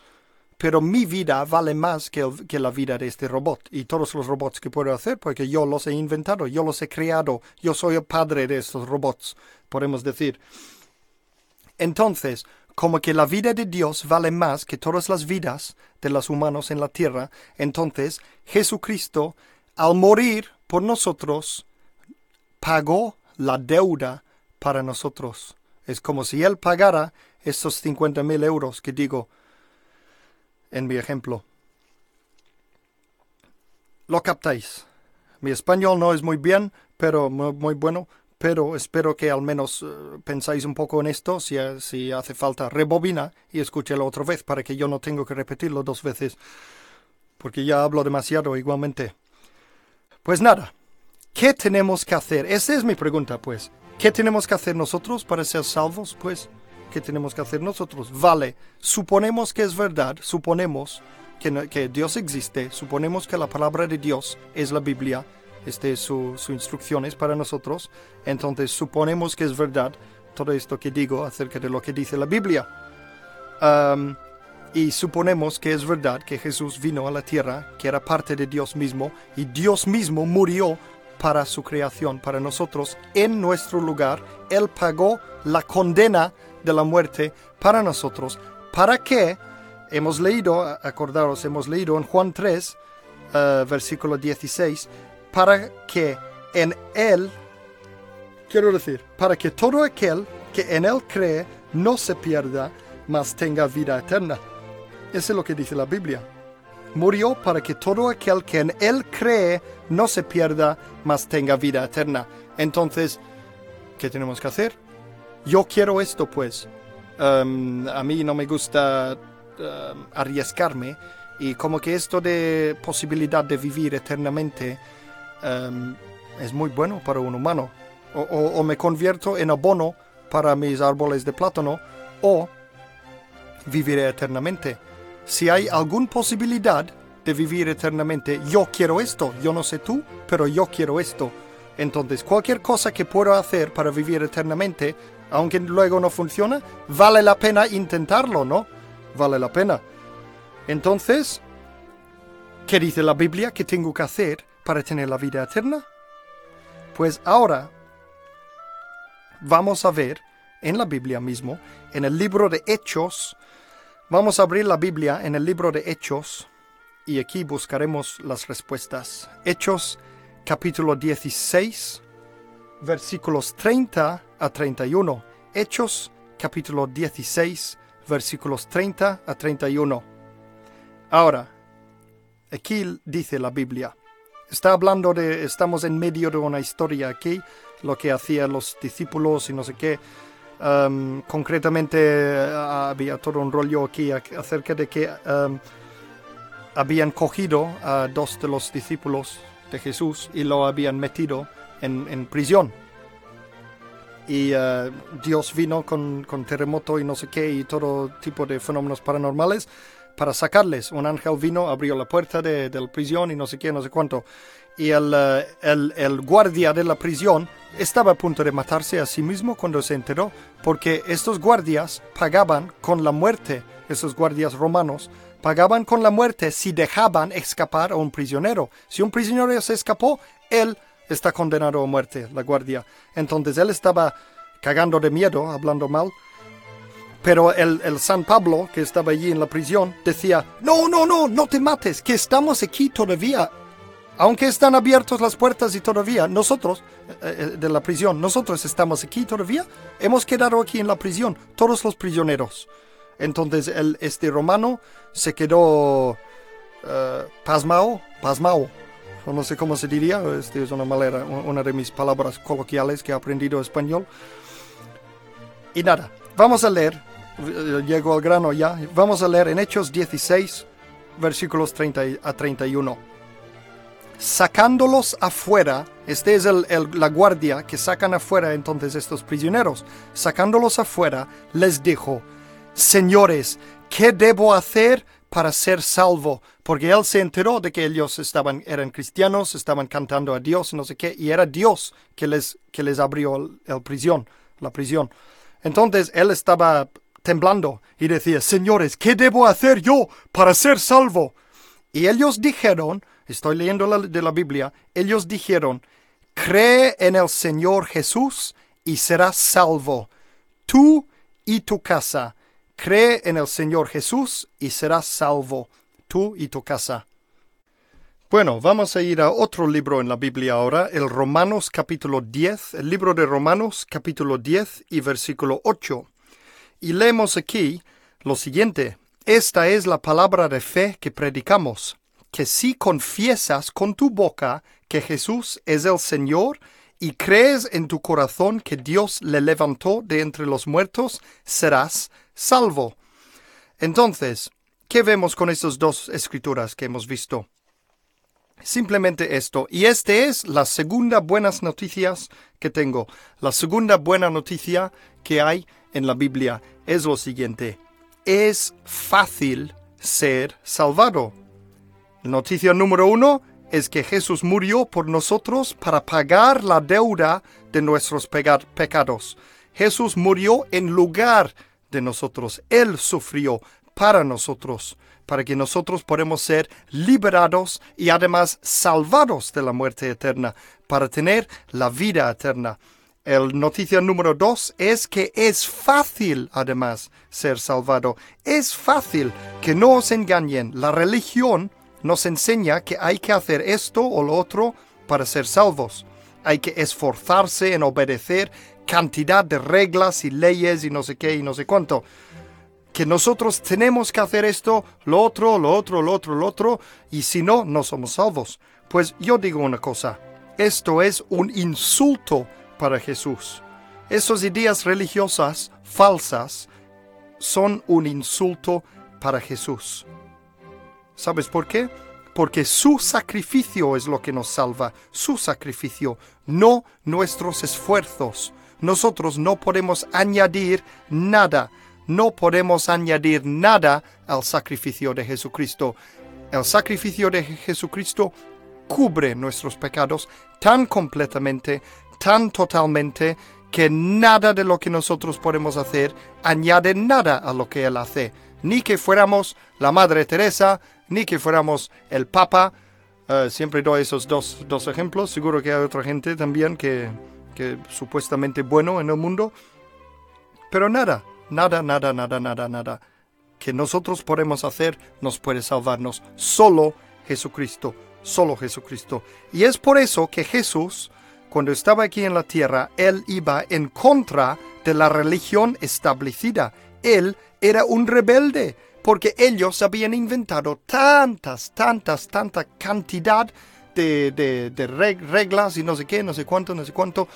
pero mi vida vale más que, la vida de este robot y todos los robots que puedo hacer porque yo los he inventado, yo los he creado, yo soy el padre de estos robots, podemos decir. Entonces, como que la vida de Dios vale más que todas las vidas de los humanos en la tierra, entonces Jesucristo, al morir por nosotros, pagó la deuda para nosotros. Es como si Él pagara esos 50 mil euros que digo en mi ejemplo. Lo captáis. Mi español no es muy bien, pero muy, bueno, pero espero que al menos eh, pensáis un poco en esto, si, si hace falta rebobina y escúchelo otra vez para que yo no tengo que repetirlo dos veces, porque ya hablo demasiado igualmente. Pues nada, ¿qué tenemos que hacer? Esa es mi pregunta, pues. ¿Qué tenemos que hacer nosotros para ser salvos? Pues, ¿qué tenemos que hacer nosotros? Vale, suponemos que es verdad, suponemos que, Dios existe, suponemos que la palabra de Dios es la Biblia, este sus instrucciones para nosotros, entonces suponemos que es verdad todo esto que digo acerca de lo que dice la Biblia. y suponemos que es verdad que Jesús vino a la tierra, que era parte de Dios mismo, y Dios mismo murió para su creación, para nosotros, en nuestro lugar. Él pagó la condena de la muerte para nosotros, para que hemos leído, acordaros, hemos leído en Juan 3, eh, versículo 16, para que en Él, quiero decir, para que todo aquel que en Él cree no se pierda, mas tenga vida eterna. Eso es lo que dice la Biblia murió para que todo aquel que en Él cree no se pierda, mas tenga vida eterna. Entonces, ¿qué tenemos que hacer? Yo quiero esto, pues. Um, a mí no me gusta um, arriesgarme y como que esto de posibilidad de vivir eternamente um, es muy bueno para un humano. o me convierto en abono para mis árboles de plátano o viviré eternamente si hay alguna posibilidad de vivir eternamente, yo quiero esto, yo no sé tú, pero yo quiero esto. Entonces, cualquier cosa que pueda hacer para vivir eternamente, aunque luego no funciona, vale la pena intentarlo, ¿no? Vale la pena. Entonces, ¿qué dice la Biblia que tengo que hacer para tener la vida eterna? Pues ahora vamos a ver en la Biblia mismo, en el libro de Hechos, Vamos a abrir la Biblia en el libro de Hechos y aquí buscaremos las respuestas. Hechos capítulo 16 versículos 30 a 31. Hechos capítulo 16 versículos 30 a 31. Ahora, aquí dice la Biblia. Está hablando de, estamos en medio de una historia aquí, lo que hacían los discípulos y no sé qué. Um, concretamente eh, había todo un rollo aquí acerca de que um, habían cogido a dos de los discípulos de Jesús y lo habían metido en, prisión. Y uh, Dios vino con, con, terremoto y no sé qué y todo tipo de fenómenos paranormales para sacarles. Un ángel vino, abrió la puerta de, de la prisión y no sé qué, no sé cuánto y eh, el, el, guardia de la prisión estaba a punto de matarse a sí mismo cuando se enteró, porque estos guardias pagaban con la muerte, esos guardias romanos, pagaban con la muerte si dejaban escapar a un prisionero. Si un prisionero se escapó, él está condenado a muerte, la guardia. Entonces él estaba cagando de miedo, hablando mal, pero el, el, San Pablo, que estaba allí en la prisión, decía, no, no, no, no te mates, que estamos aquí todavía aunque están abiertas las puertas y todavía nosotros eh, eh, de la prisión, nosotros estamos aquí todavía, hemos quedado aquí en la prisión, todos los prisioneros. Entonces el, este romano se quedó uh, pasmao, pasmao, no sé cómo se diría, esta es una manera, una de mis palabras coloquiales que he aprendido español. Y nada, vamos a leer, llego al grano ya, vamos a leer en Hechos 16, versículos 30 a 31 sacándolos afuera, este es la guardia que sacan afuera entonces estos prisioneros, sacándolos afuera, les dijo, señores, ¿qué debo hacer para ser salvo? Porque él se enteró de que ellos estaban, eran cristianos, estaban cantando a Dios, no sé qué, y era Dios que les, que les abrió el, prisión, la prisión. Entonces él estaba temblando y decía, señores, ¿qué debo hacer yo para ser salvo? Y ellos dijeron, estoy leyendo de la Biblia, ellos dijeron, cree en el Señor Jesús y serás salvo, tú y tu casa. Cree en el Señor Jesús y serás salvo, tú y tu casa. Bueno, vamos a ir a otro libro en la Biblia ahora, el Romanos capítulo 10, el libro de Romanos capítulo 10 y versículo 8. Y leemos aquí lo siguiente, esta es la palabra de fe que predicamos, que si confiesas con tu boca que Jesús es el Señor y crees en tu corazón que Dios le levantó de entre los muertos, serás salvo. Entonces, ¿qué vemos con estas dos escrituras que hemos visto? Simplemente esto. Y este es la segunda buenas noticias que tengo. La segunda buena noticia que hay en la Biblia es lo siguiente. Es fácil ser salvado. Noticia número uno es que Jesús murió por nosotros para pagar la deuda de nuestros pecados. Jesús murió en lugar nosotros. Él sufrió para nosotros, para que nosotros podamos ser liberados y además salvados de la muerte eterna, para tener la vida eterna. El noticia número dos es que es fácil, además, ser salvado. Es fácil que no os engañen. La religión nos enseña que hay que hacer esto o lo otro para ser salvos. Hay que esforzarse en obedecer cantidad de reglas y leyes y no sé qué y no sé cuánto. Que nosotros tenemos que hacer esto, lo otro, lo otro, lo otro, lo otro, y si no, no somos salvos. Pues yo digo una cosa, esto es un insulto para Jesús. Esas ideas religiosas falsas son un insulto para Jesús. ¿Sabes por qué? Porque su sacrificio es lo que nos salva, su sacrificio, no nuestros esfuerzos. Nosotros no podemos añadir nada, no podemos añadir nada al sacrificio de Jesucristo. El sacrificio de Jesucristo cubre nuestros pecados tan completamente, tan totalmente, que nada de lo que nosotros podemos hacer añade nada a lo que Él hace. Ni que fuéramos la Madre Teresa, ni que fuéramos el Papa. Eh, siempre doy esos dos, dos, ejemplos. Seguro que hay otra gente también que, que supuestamente bueno en el mundo. Pero nada, nada, nada, nada, nada, nada que nosotros podemos hacer nos puede salvarnos. Solo Jesucristo, solo Jesucristo. Y es por eso que Jesús, cuando estaba aquí en la tierra, él iba en contra de la religión establecida. Él era un rebelde porque ellos habían inventado tantas, tantas, tanta cantidad de, de, reglas y no sé qué, no sé cuánto, no sé cuánto.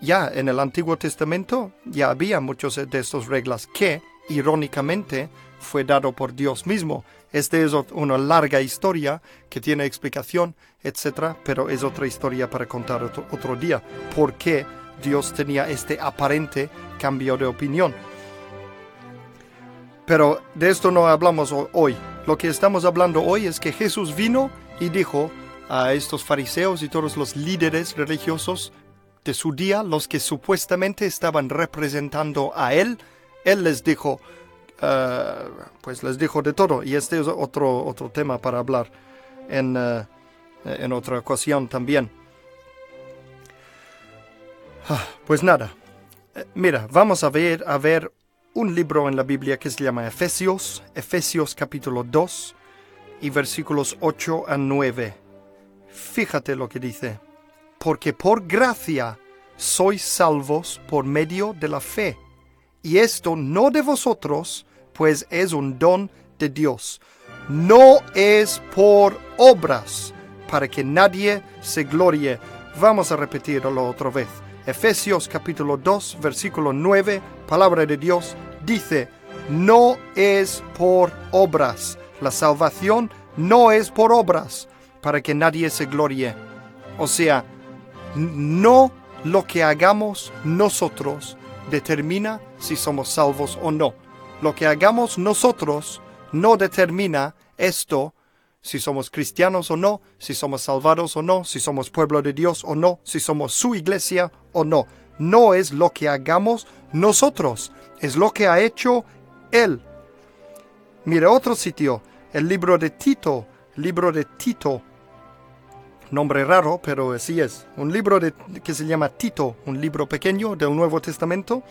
Ya en el Antiguo Testamento ya había muchas de estas reglas que, irónicamente, fue dado por Dios mismo. Esta es una larga historia que tiene explicación, etc., pero es otra historia para contar otro, otro día. ¿Por qué Dios tenía este aparente cambio de opinión? Pero de esto no hablamos hoy. Lo que estamos hablando hoy es que Jesús vino y dijo a estos fariseos y todos los líderes religiosos de su día, los que supuestamente estaban representando a Él, Él les dijo, eh, pues les dijo de todo. Y este es otro, otro tema para hablar en, eh, en otra ocasión también. Ah, pues nada, eh, mira, vamos a ver, a ver un libro en la Biblia que se llama Efesios, Efesios capítulo 2 y versículos 8 a 9. Fíjate lo que dice, porque por gracia sois salvos por medio de la fe, y esto no de vosotros, pues es un don de Dios, no es por obras, para que nadie se glorie. Vamos a repetirlo otra vez. Efesios capítulo 2, versículo 9, palabra de Dios, dice, no es por obras. La salvación no es por obras, para que nadie se glorie. O sea, no lo que hagamos nosotros determina si somos salvos o no. Lo que hagamos nosotros no determina esto si somos cristianos o no, si somos salvados o no, si somos pueblo de Dios o no, si somos su iglesia o no. No es lo que hagamos nosotros, es lo que ha hecho Él. Mire otro sitio, el libro de Tito, libro de Tito, nombre raro, pero así es, un libro que se llama Tito, un libro pequeño del Nuevo Testamento.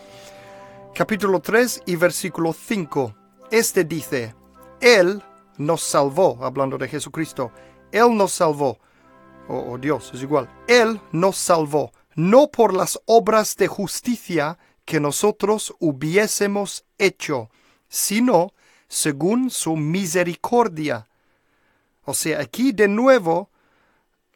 capítulo 3 y versículo 5. Este dice, Él nos salvó, hablando de Jesucristo, Él nos salvó, o Dios, es igual, Él nos salvó, no por las obras de justicia que nosotros hubiésemos hecho, sino según su misericordia. O sea, aquí de nuevo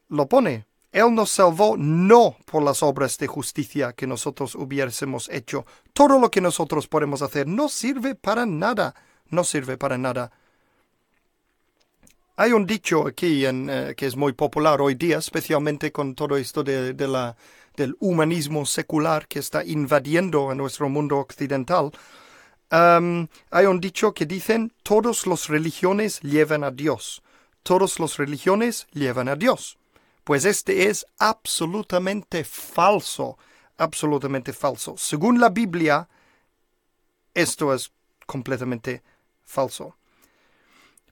lo pone. Él nos salvó no por las obras de justicia que nosotros hubiésemos hecho. Todo lo que nosotros podemos hacer no sirve para nada. No sirve para nada. Hay un dicho aquí eh, que es muy popular hoy día, especialmente con todo esto de, del humanismo secular que está invadiendo a nuestro mundo occidental. Hay un dicho que dicen, todas las religiones llevan a Dios. Todas las religiones llevan a Dios. Pues este es absolutamente falso, absolutamente falso. Según la Biblia, esto es completamente falso.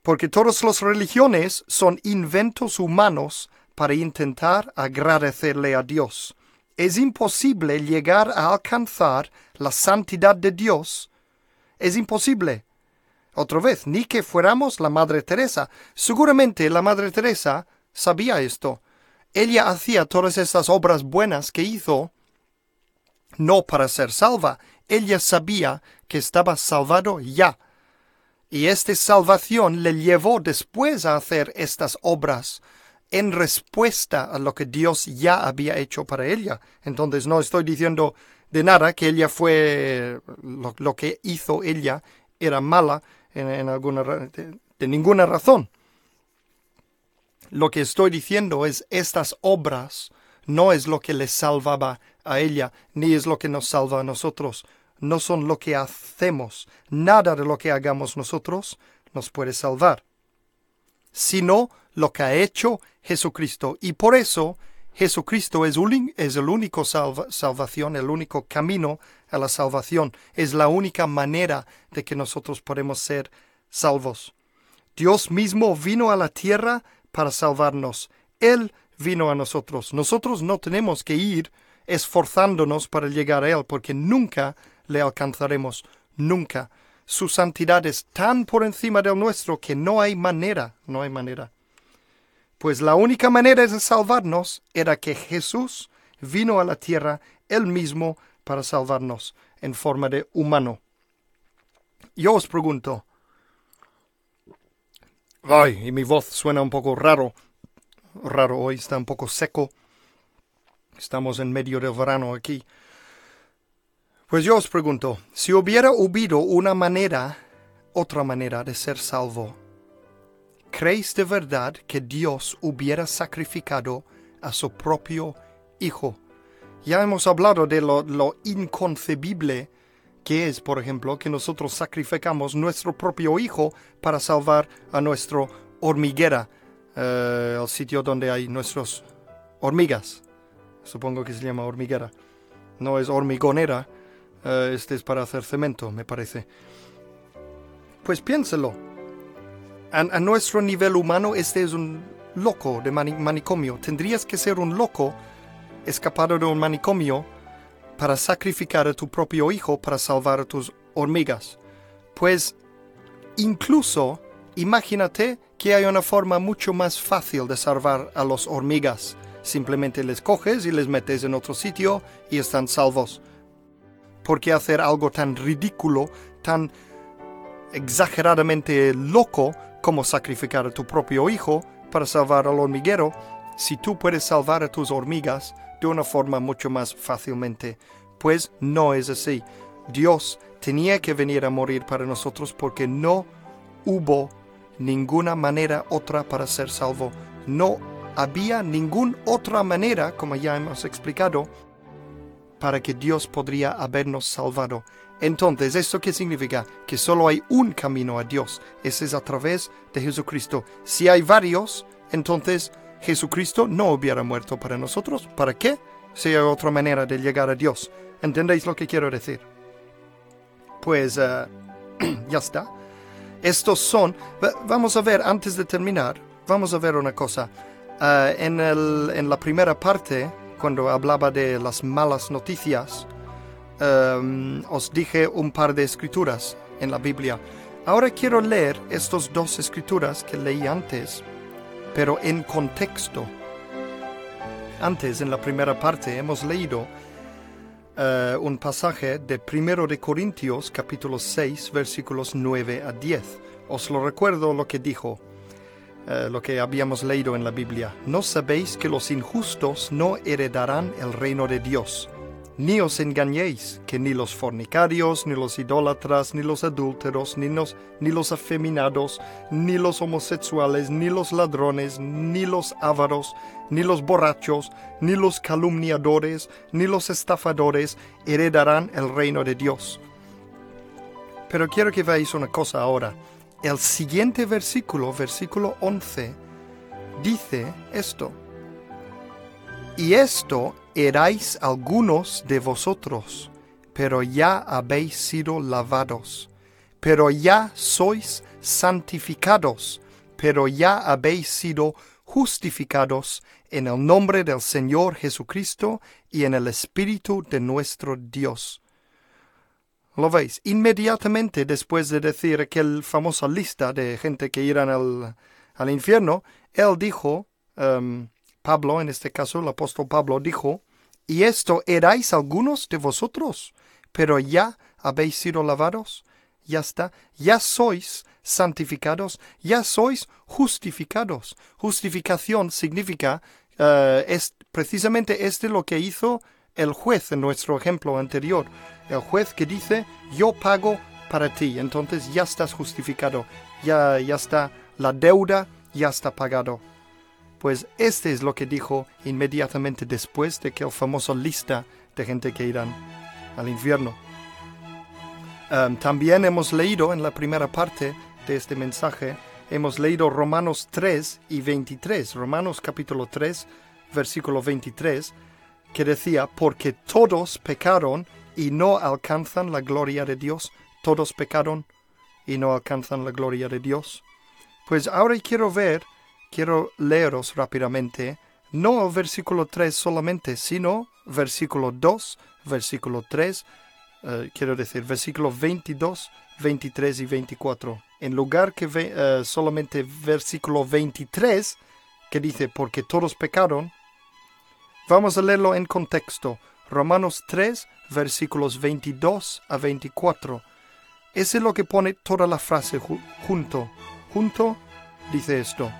Porque todas las religiones son inventos humanos para intentar agradecerle a Dios. Es imposible llegar a alcanzar la santidad de Dios. Es imposible. Otra vez, ni que fuéramos la Madre Teresa. Seguramente la Madre Teresa sabía esto ella hacía todas estas obras buenas que hizo no para ser salva, ella sabía que estaba salvado ya. Y esta salvación le llevó después a hacer estas obras en respuesta a lo que Dios ya había hecho para ella. Entonces no estoy diciendo de nada que ella fue lo, que hizo ella era mala en, alguna de ninguna razón. Lo que estoy diciendo es estas obras no es lo que le salvaba a ella, ni es lo que nos salva a nosotros. No son lo que hacemos. Nada de lo que hagamos nosotros nos puede salvar, sino lo que ha hecho Jesucristo. Y por eso Jesucristo es, es el único salvación, el único camino a la salvación. Es la única manera de que nosotros podemos ser salvos. Dios mismo vino a la tierra para salvarnos. Él vino a nosotros. Nosotros no tenemos que ir esforzándonos para llegar a Él, porque nunca le alcanzaremos, nunca. Su santidad es tan por encima del nuestro que no hay manera, no hay manera. Pues la única manera de salvarnos era que Jesús vino a la tierra él mismo para salvarnos en forma de humano. Yo os pregunto, Ay, y mi voz suena un poco raro. Raro, hoy está un poco seco. Estamos en medio del verano aquí. Pues yo os pregunto, si hubiera habido una manera, otra manera de ser salvo, ¿creéis de verdad que Dios hubiera sacrificado a su propio Hijo? Ya hemos hablado de lo, lo inconcebible que es, por ejemplo, que nosotros sacrificamos nuestro propio hijo para salvar a nuestro hormiguera, eh, el sitio donde hay nuestras hormigas. Supongo que se llama hormiguera. No es hormigonera, eh, este es para hacer cemento, me parece. Pues piénselo. A, nuestro nivel humano, este es un loco de manicomio. Tendrías que ser un loco escapado de un manicomio para sacrificar a tu propio hijo para salvar a tus hormigas. Pues incluso imagínate que hay una forma mucho más fácil de salvar a las hormigas. Simplemente les coges y les metes en otro sitio y están salvos. ¿Por qué hacer algo tan ridículo, tan exageradamente loco como sacrificar a tu propio hijo para salvar al hormiguero si tú puedes salvar a tus hormigas de una forma mucho más fácilmente. Pues no es así. Dios tenía que venir a morir para nosotros porque no hubo ninguna manera otra para ser salvo. No había ninguna otra manera, como ya hemos explicado, para que Dios podría habernos salvado. Entonces, ¿esto qué significa? Que solo hay un camino a Dios. Ese es a través de Jesucristo. Si hay varios, entonces Jesucristo no hubiera muerto para nosotros. ¿Para qué? Si hay otra manera de llegar a Dios. ¿Entendéis lo que quiero decir? Pues eh, ya está. Estos son, vamos a ver, antes de terminar, vamos a ver una cosa. Eh, en, el, en la primera parte, cuando hablaba de las malas noticias, em, os dije un par de escrituras en la Biblia. Ahora quiero leer estas dos escrituras que leí antes, pero en contexto. Antes, en la primera parte, hemos leído eh, un pasaje de 1 de Corintios capítulo 6 versículos 9 a 10. Os lo recuerdo lo que dijo, eh, lo que habíamos leído en la Biblia. ¿No sabéis que los injustos no heredarán el reino de Dios? Ni os engañéis, que ni los fornicarios, ni los idólatras, ni los adúlteros, ni los, ni los afeminados, ni los homosexuales, ni los ladrones, ni los ávaros, ni los borrachos, ni los calumniadores, ni los estafadores heredarán el reino de Dios. Pero quiero que veáis una cosa ahora. El siguiente versículo, versículo 11, dice esto. Y esto erais algunos de vosotros, pero ya habéis sido lavados, pero ya sois santificados, pero ya habéis sido justificados en el nombre del Señor Jesucristo y en el Espíritu de nuestro Dios. ¿Lo veis? Inmediatamente después de decir aquella famosa lista de gente que irán al, al infierno, él dijo, um, Pablo, en este caso el apóstol Pablo, dijo, y esto erais algunos de vosotros, pero ya habéis sido lavados, ya está, ya sois santificados, ya sois justificados. Justificación significa, eh, es precisamente este lo que hizo el juez en nuestro ejemplo anterior. El juez que dice, yo pago para ti, entonces ya estás justificado, ya, ya está, la deuda ya está pagado. Pues este es lo que dijo inmediatamente después de que el famoso lista de gente que irán al infierno. Um, también hemos leído en la primera parte de este mensaje, hemos leído Romanos 3 y 23, Romanos capítulo 3, versículo 23, que decía, porque todos pecaron y no alcanzan la gloria de Dios, todos pecaron y no alcanzan la gloria de Dios. Pues ahora quiero ver quiero leeros rápidamente, no el versículo 3 solamente, sino versículo 2, versículo 3, eh, quiero decir, versículo 22, 23 y 24. En lugar que eh, solamente versículo 23, que dice, porque todos pecaron, vamos a leerlo en contexto. Romanos 3, versículos 22 a 24. Ese es lo que pone toda la frase junto. Junto dice esto.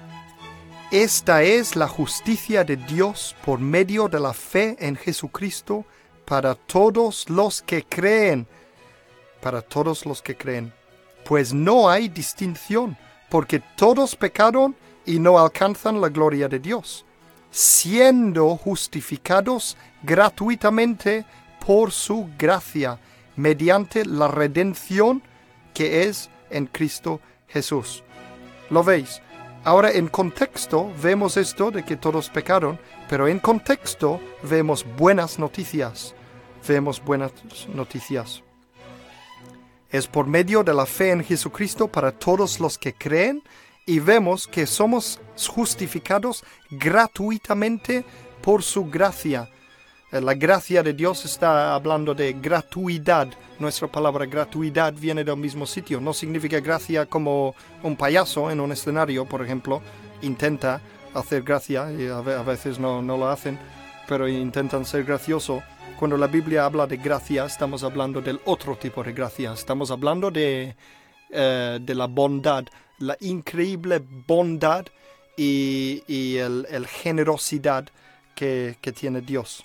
Esta es la justicia de Dios por medio de la fe en Jesucristo para todos los que creen, para todos los que creen. Pues no hay distinción, porque todos pecaron y no alcanzan la gloria de Dios, siendo justificados gratuitamente por su gracia, mediante la redención que es en Cristo Jesús. ¿Lo veis? Ahora en contexto vemos esto de que todos pecaron, pero en contexto vemos buenas noticias. Vemos buenas noticias. Es por medio de la fe en Jesucristo para todos los que creen y vemos que somos justificados gratuitamente por su gracia. Eh, la gracia de Dios está hablando de gratuidad. Nuestra palabra gratuidad viene del mismo sitio. No significa gracia como un payaso en un escenario, por ejemplo, intenta hacer gracia y a veces no, lo hacen, pero intentan ser gracioso. Cuando la Biblia habla de gracia, estamos hablando del otro tipo de gracia. Estamos hablando de, eh, de la bondad, la increíble bondad y, y el, generosidad que tiene Dios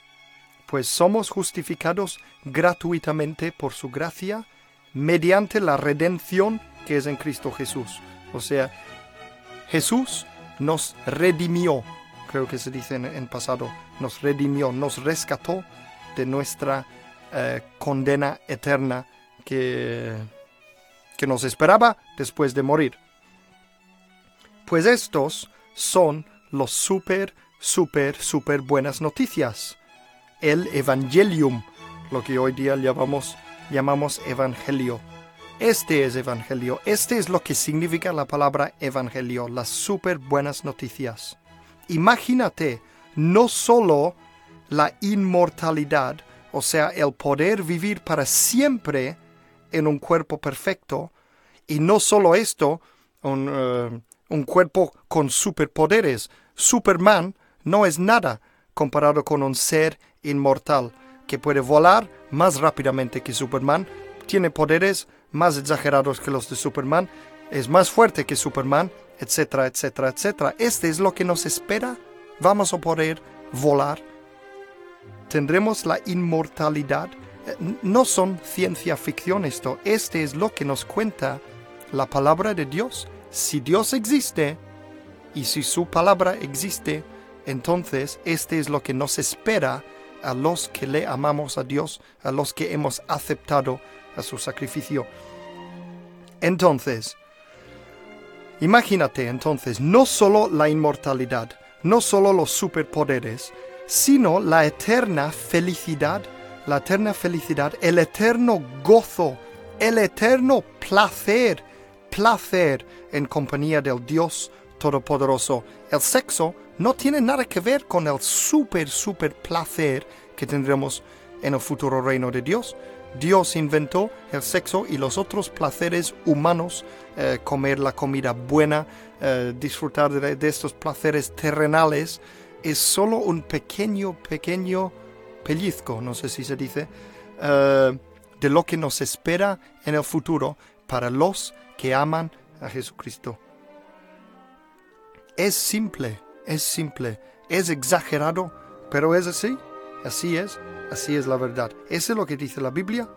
pues somos justificados gratuitamente por su gracia mediante la redención que es en Cristo Jesús. O sea, Jesús nos redimió, creo que se dice en, pasado, nos redimió, nos rescató de nuestra eh, condena eterna que, que nos esperaba después de morir. Pues estos son los súper, súper, súper buenas noticias el Evangelium, lo que hoy día llamamos, llamamos Evangelio. Este es Evangelio, este es lo que significa la palabra Evangelio, las súper buenas noticias. Imagínate no solo la inmortalidad, o sea, el poder vivir para siempre en un cuerpo perfecto, y no solo esto, un, eh, un cuerpo con superpoderes. Superman no es nada comparado con un ser inmortal que puede volar más rápidamente que Superman, tiene poderes más exagerados que los de Superman, es más fuerte que Superman, etcétera, etcétera, etcétera. Este es lo que nos espera. Vamos a poder volar. Tendremos la inmortalidad. Eh, no son ciencia ficción esto. Este es lo que nos cuenta la palabra de Dios. Si Dios existe y si su palabra existe, entonces este es lo que nos espera a los que le amamos a Dios, a los que hemos aceptado a su sacrificio. Entonces, imagínate entonces no solo la inmortalidad, no solo los superpoderes, sino la eterna felicidad, la eterna felicidad, el eterno gozo, el eterno placer, placer en compañía del Dios Todopoderoso. El sexo no tiene nada que ver con el super, super placer que tendremos en el futuro reino de Dios. Dios inventó el sexo y los otros placeres humanos, eh, comer la comida buena, eh, disfrutar de, estos placeres terrenales, es solo un pequeño, pequeño pellizco, no sé si se dice, eh, de lo que nos espera en el futuro para los que aman a Jesucristo. Es simple, es simple, es exagerado, pero es así, así es, así es la verdad. ¿Eso es lo que dice la Biblia?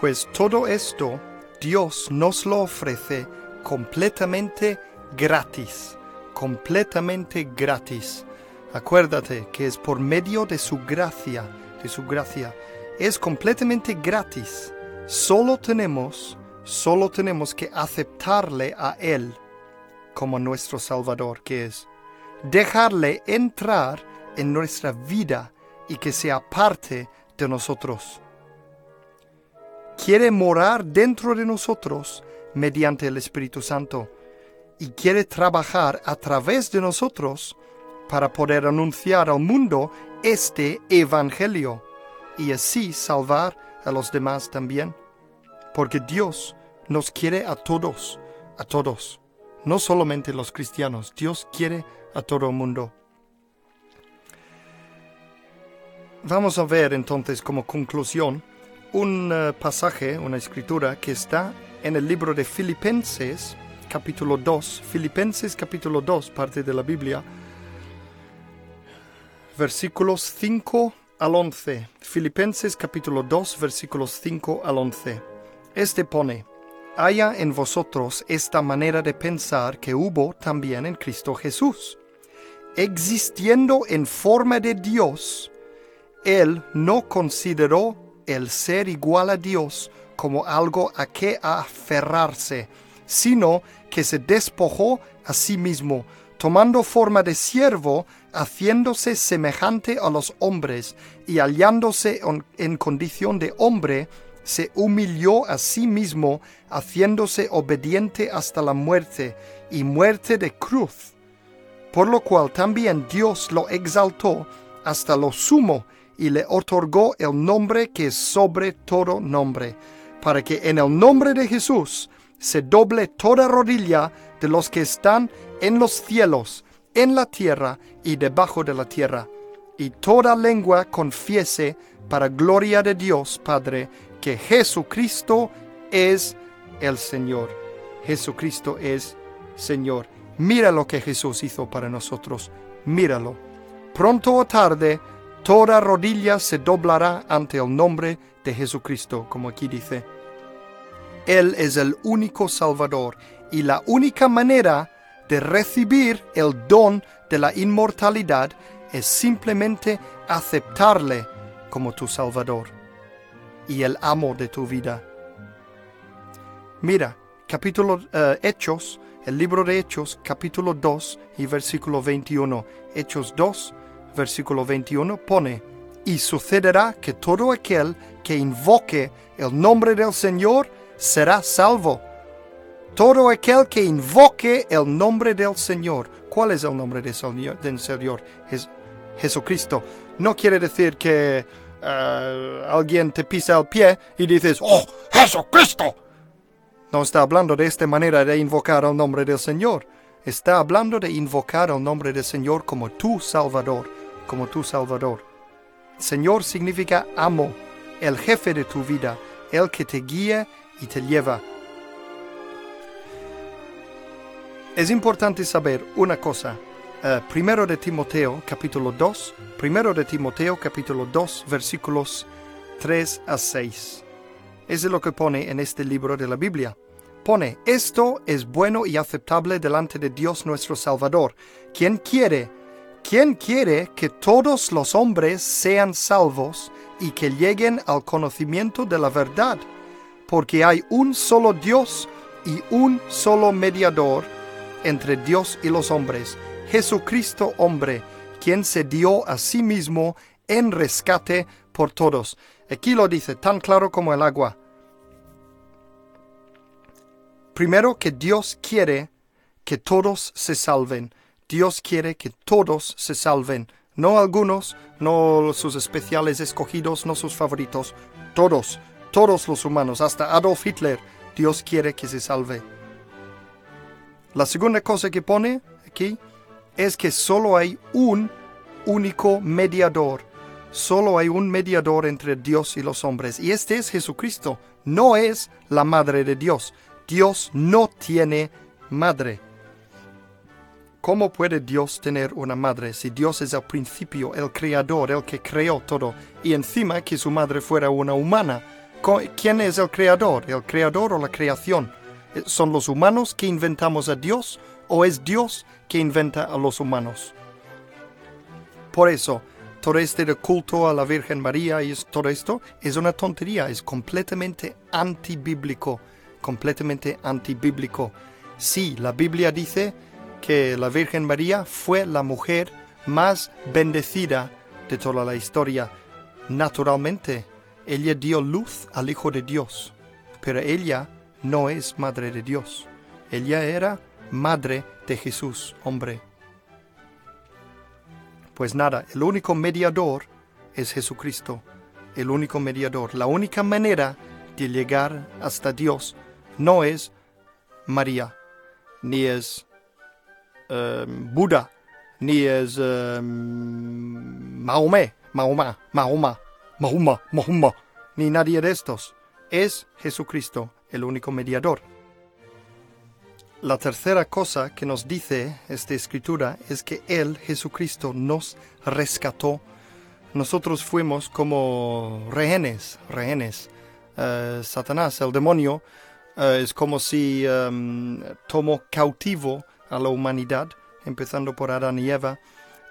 Pues todo esto Dios nos lo ofrece completamente gratis, completamente gratis. Acuérdate que es por medio de su gracia, de su gracia. Es completamente gratis. Solo tenemos, solo tenemos que aceptarle a Él como nuestro Salvador, que es dejarle entrar en nuestra vida y que sea parte de nosotros. Quiere morar dentro de nosotros mediante el Espíritu Santo y quiere trabajar a través de nosotros para poder anunciar al mundo este Evangelio y así salvar a los demás también. Porque Dios nos quiere a todos, a todos no solamente los cristianos, Dios quiere a todo el mundo. Vamos a ver entonces como conclusión un eh, pasaje, una escritura que está en el libro de Filipenses, capítulo 2, Filipenses capítulo 2, parte de la Biblia, versículos 5 al 11. Filipenses capítulo 2, versículos 5 al 11. Este pone, haya en vosotros esta manera de pensar que hubo también en Cristo Jesús. Existiendo en forma de Dios, Él no consideró el ser igual a Dios como algo a que aferrarse, sino que se despojó a sí mismo, tomando forma de siervo, haciéndose semejante a los hombres y hallándose en condición de hombre, se humilló a sí mismo, haciéndose obediente hasta la muerte y muerte de cruz, por lo cual también Dios lo exaltó hasta lo sumo y le otorgó el nombre que es sobre todo nombre, para que en el nombre de Jesús se doble toda rodilla de los que están en los cielos, en la tierra y debajo de la tierra, y toda lengua confiese para gloria de Dios Padre Jesucristo es el Señor. Jesucristo es Señor. Mira lo que Jesús hizo para nosotros. Míralo. Pronto o tarde, toda rodilla se doblará ante el nombre de Jesucristo, como aquí dice. Él es el único Salvador y la única manera de recibir el don de la inmortalidad es simplemente aceptarle como tu Salvador y el amo de tu vida. Mira, capítulo eh, Hechos, el libro de Hechos, capítulo 2 y versículo 21. Hechos 2, versículo 21 pone, y sucederá que todo aquel que invoque el nombre del Señor será salvo. Todo aquel que invoque el nombre del Señor. ¿Cuál es el nombre del Señor? Señor? Es Jesucristo. no quiere decir que eh, alguien te pisa el pie y dices, ¡Oh, Jesucristo! No está hablando de esta manera de invocar el nombre del Señor. Está hablando de invocar el nombre del Señor como tu Salvador, como tu Salvador. Señor significa amo, el jefe de tu vida, el que te guía y te lleva. Es importante saber una cosa. Uh, primero de Timoteo, capítulo 2. Primero de Timoteo, capítulo 2, versículos 3 a 6. Es lo que pone en este libro de la Biblia. Pone, esto es bueno y aceptable delante de Dios nuestro Salvador, quien quiere, quien quiere que todos los hombres sean salvos y que lleguen al conocimiento de la verdad, porque hay un solo Dios y un solo mediador entre Dios y los hombres, Jesucristo hombre, quien se dio a sí mismo en rescate por todos. Aquí lo dice tan claro como el agua. Primero que Dios quiere que todos se salven. Dios quiere que todos se salven. No algunos, no sus especiales escogidos, no sus favoritos. Todos, todos los humanos, hasta Adolf Hitler, Dios quiere que se salve. La segunda cosa que pone aquí es que solo hay un único mediador. Solo hay un mediador entre Dios y los hombres. Y este es Jesucristo. No es la madre de Dios. Dios no tiene madre. ¿Cómo puede Dios tener una madre si Dios es el principio, el creador, el que creó todo, y encima que su madre fuera una humana? ¿Quién es el creador? ¿El creador o la creación? ¿Son los humanos que inventamos a Dios o es Dios que inventa a los humanos? Por eso, todo este culto a la Virgen María y todo esto es una tontería, es completamente antibíblico, completamente antibíblico. Sí, la Biblia dice que la Virgen María fue la mujer más bendecida de toda la historia. Naturalmente, ella dio luz al Hijo de Dios, pero ella no es madre de Dios. Ella era madre de Jesús, hombre. Pues nada, el único mediador es Jesucristo, el único mediador. La única manera de llegar hasta Dios no es María, ni es em, Buda, ni es um, Mahomé, Mahoma, Mahoma, Mahoma, Mahoma, ni nadie de estos. Es Jesucristo, el único mediador. La tercera cosa que nos dice esta escritura es que Él, Jesucristo, nos rescató. Nosotros fuimos como rehenes, rehenes. Eh, Satanás, el demonio, eh, es como si em, tomó cautivo a la humanidad, empezando por Adán y Eva,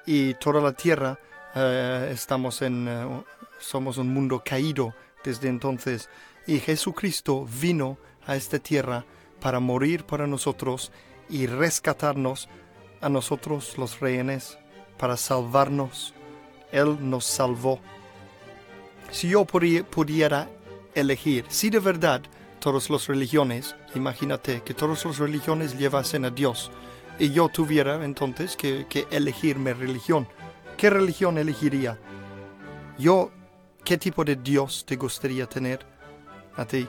y toda la tierra eh, estamos en, somos un mundo caído desde entonces y Jesucristo vino a esta tierra para morir para nosotros y rescatarnos a nosotros los rehenes, para salvarnos. Él nos salvó. Si yo pudiera elegir, si de verdad todas las religiones, imagínate que todas las religiones llevasen a Dios, y yo tuviera entonces que, que elegir mi religión, ¿qué religión elegiría? Yo, ¿qué tipo de Dios te gustaría tener? a ti.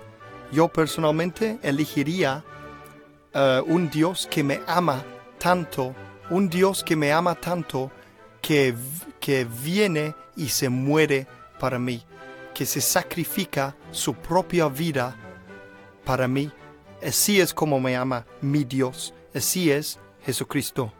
Yo personalmente elegiría uh, un Dios que me ama tanto, un Dios que me ama tanto que, que viene y se muere para mí, que se sacrifica su propia vida para mí. Así es como me ama mi Dios, así es Jesucristo.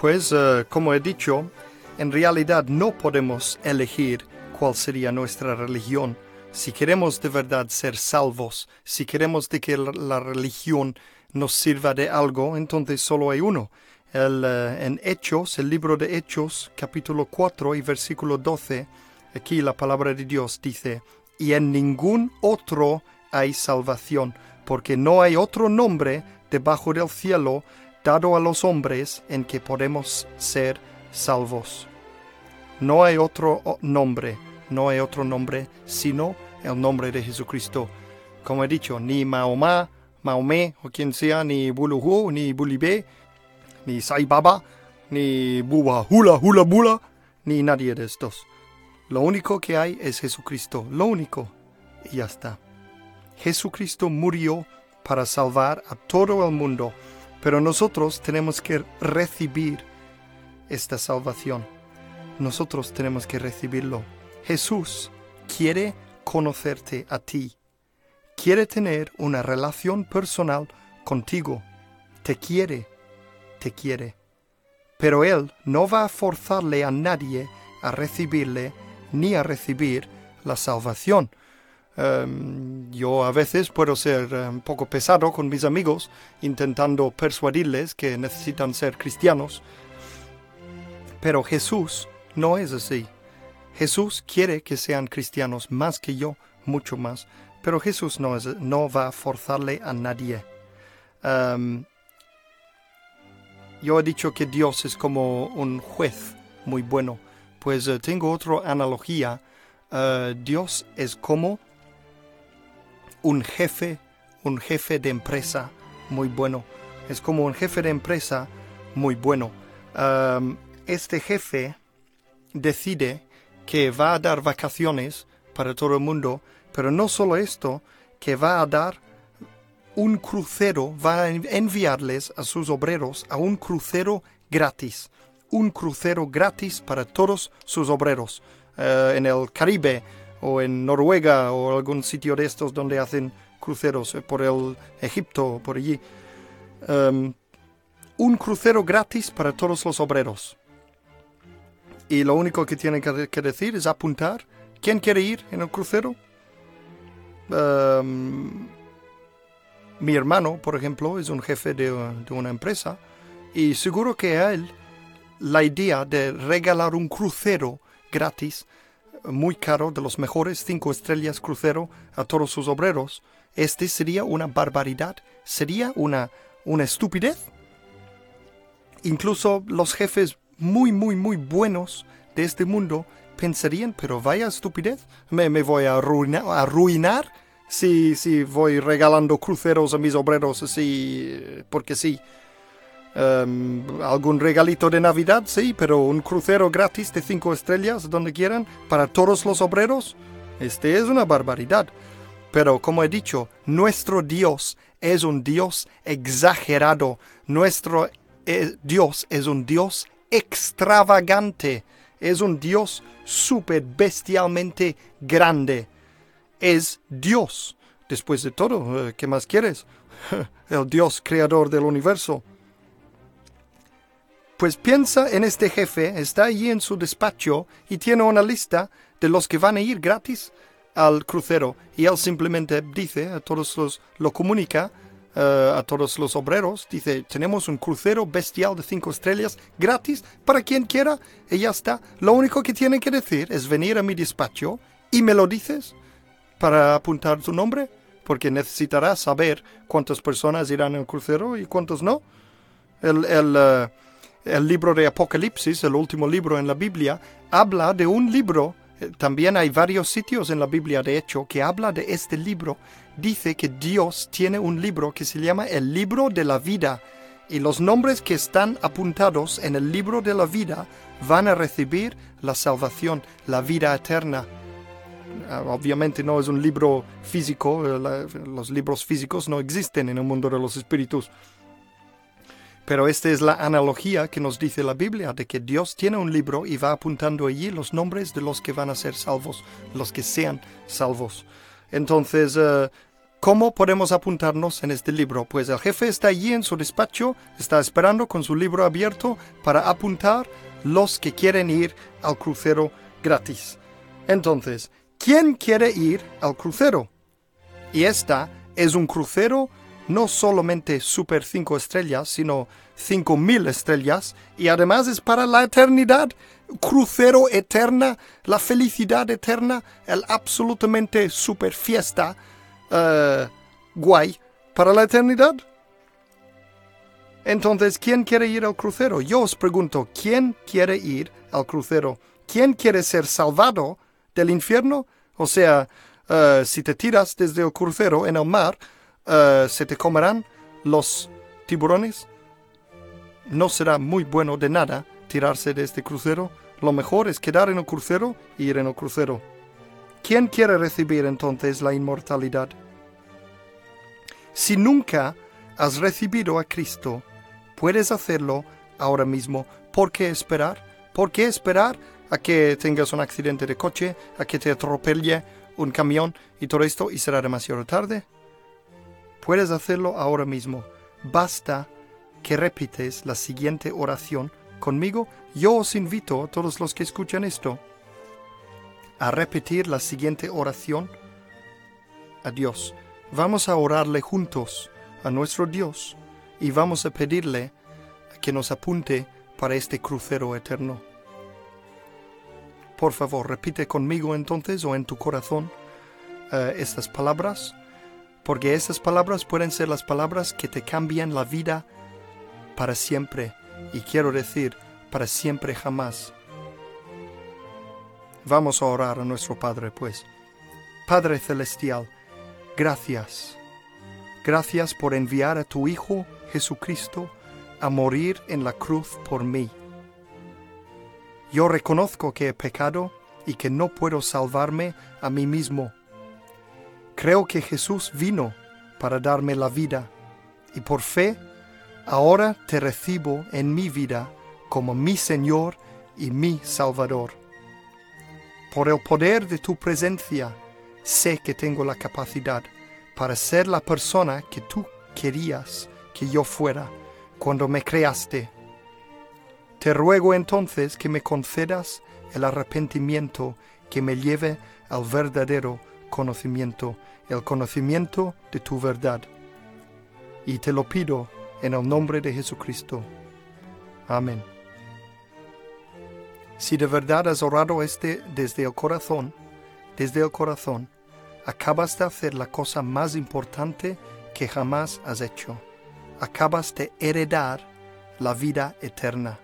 Pues, uh, como he dicho, en realidad no podemos elegir cuál sería nuestra religión si queremos de verdad ser salvos, si queremos de que la religión nos sirva de algo, entonces solo hay uno. El, eh, en Hechos, el libro de Hechos, capítulo 4 y versículo 12, aquí la palabra de Dios dice, y en ningún otro hay salvación, porque no hay otro nombre debajo del cielo dado a los hombres en que podemos ser salvos. No hay otro nombre, no hay otro nombre sino el nombre de Jesucristo. Como he dicho, ni Mahoma, Mahomé o quien sea, ni Buluhu, ni Bulibe, ni Sai ni Buba Hula Hula Bula, ni nadie de estos. Lo único que hay es Jesucristo, lo único. Y ya está. Jesucristo murió para salvar a todo el mundo, pero nosotros tenemos que recibir esta salvación. Nosotros tenemos que recibirlo. Jesús quiere conocerte a ti. Quiere tener una relación personal contigo. Te quiere, te quiere. Pero Él no va a forzarle a nadie a recibirle ni a recibir la salvación. Em, yo a veces puedo ser un poco pesado con mis amigos intentando persuadirles que necesitan ser cristianos. Pero Jesús no es así. Jesús quiere que sean cristianos más que yo, mucho más. Pero Jesús no, es, no va a forzarle a nadie. Yo he dicho que Dios es como un juez muy bueno. Pues eh, tengo otra analogía. Eh, Dios es como un jefe, un jefe de empresa muy bueno. Es como un jefe de empresa muy bueno. Este jefe decide que va a dar vacaciones para todo el mundo, pero no solo esto, que va a dar un crucero, va a enviarles a sus obreros a un crucero gratis, un crucero gratis para todos sus obreros eh, en el Caribe o en Noruega o algún sitio de estos donde hacen cruceros eh, por el Egipto, por allí. Em, un crucero gratis para todos los obreros. Y lo único que tienen que, decir es apuntar. ¿Quién quiere ir en el crucero? Em, mi hermano, por ejemplo, es un jefe de, de, una empresa y seguro que a él la idea de regalar un crucero gratis, muy caro, de los mejores cinco estrellas crucero a todos sus obreros, este sería una barbaridad, sería una, una estupidez. Incluso los jefes muy, muy, muy buenos de este mundo pensarían, pero vaya estupidez, me, me voy a arruinar, a arruinar si, si voy regalando cruceros a mis obreros así, porque sí. Em, algún regalito de Navidad, sí, pero un crucero gratis de cinco estrellas, donde quieran, para todos los obreros, este es una barbaridad. Pero como he dicho, nuestro Dios es un Dios exagerado. Nuestro eh, Dios es un Dios extravagante. Es un Dios super bestialmente grande. Es Dios. Después de todo, eh, ¿qué más quieres? El Dios creador del universo. Pues piensa en este jefe, está allí en su despacho y tiene una lista de los que van a ir gratis al crucero y él simplemente dice a todos los, lo comunica eh, a todos los obreros, dice, tenemos un crucero bestial de cinco estrellas gratis para quien quiera y ya está. Lo único que tiene que decir es venir a mi despacho y me lo dices para apuntar tu nombre, porque necesitarás saber cuántas personas irán al crucero y cuántos no. El, el, eh, el libro de Apocalipsis, el último libro en la Biblia, habla de un libro también hay varios sitios en la Biblia, de hecho, que habla de este libro dice que Dios tiene un libro que se llama el libro de la vida y los nombres que están apuntados en el libro de la vida van a recibir la salvación, la vida eterna. Ah, obviamente no es un libro físico, eh, los libros físicos no existen en el mundo de los espíritus. Pero esta es la analogía que nos dice la Biblia, de que Dios tiene un libro y va apuntando allí los nombres de los que van a ser salvos, los que sean salvos. Entonces, eh, ¿Cómo podemos apuntarnos en este libro? Pues el jefe está allí en su despacho, está esperando con su libro abierto para apuntar los que quieren ir al crucero gratis. Entonces, ¿quién quiere ir al crucero? Y esta es un crucero no solamente super 5 estrellas, sino 5000 estrellas, y además es para la eternidad, crucero eterna, la felicidad eterna, el absolutamente super fiesta uh, guay para la eternidad. Entonces, ¿quién quiere ir al crucero? Yo os pregunto, ¿quién quiere ir al crucero? ¿Quién quiere ser salvado del infierno? O sea, uh, si te tiras desde el crucero en el mar, uh, ¿se te comerán los tiburones? No será muy bueno de nada tirarse de este crucero. Lo mejor es quedar en el crucero y ir en el crucero. ¿Quién quiere recibir entonces la inmortalidad? Si nunca has recibido a Cristo, puedes hacerlo ahora mismo. ¿Por qué esperar? ¿Por qué esperar a que tengas un accidente de coche, a que te atropelle un camión y todo esto y será demasiado tarde? Puedes hacerlo ahora mismo. Basta que repites la siguiente oración conmigo. Yo os invito a todos los que escuchan esto a repetir la siguiente oración a Dios. Vamos a orarle juntos a nuestro Dios y vamos a pedirle que nos apunte para este crucero eterno. Por favor, repite conmigo entonces o en tu corazón eh, estas palabras, porque esas palabras pueden ser las palabras que te cambian la vida para siempre, y quiero decir, para siempre jamás. Vamos a orar a nuestro Padre, pues. Padre Celestial, gracias. Gracias por enviar a tu Hijo Jesucristo a morir en la cruz por mí. Yo reconozco que he pecado y que no puedo salvarme a mí mismo. Creo que Jesús vino para darme la vida y por fe ahora te recibo en mi vida como mi Señor y mi Salvador. Por el poder de tu presencia sé que tengo la capacidad para ser la persona que tú querías que yo fuera cuando me creaste te ruego entonces que me concedas el arrepentimiento que me lleve al verdadero conocimiento, el conocimiento de tu verdad. Y te lo pido en el nombre de Jesucristo. Amén. Si de verdad has orado este desde el corazón, desde el corazón, acabas de hacer la cosa más importante que jamás has hecho. Acabas de heredar la vida eterna.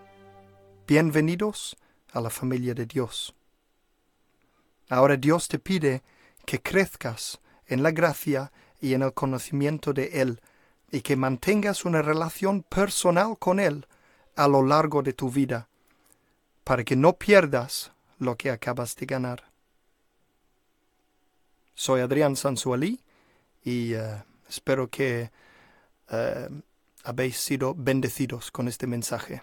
Bienvenidos a la familia de Dios. Ahora Dios te pide que crezcas en la gracia y en el conocimiento de Él y que mantengas una relación personal con Él a lo largo de tu vida, para que no pierdas lo que acabas de ganar. Soy Adrián Sansualí y eh, espero que eh, habéis sido bendecidos con este mensaje.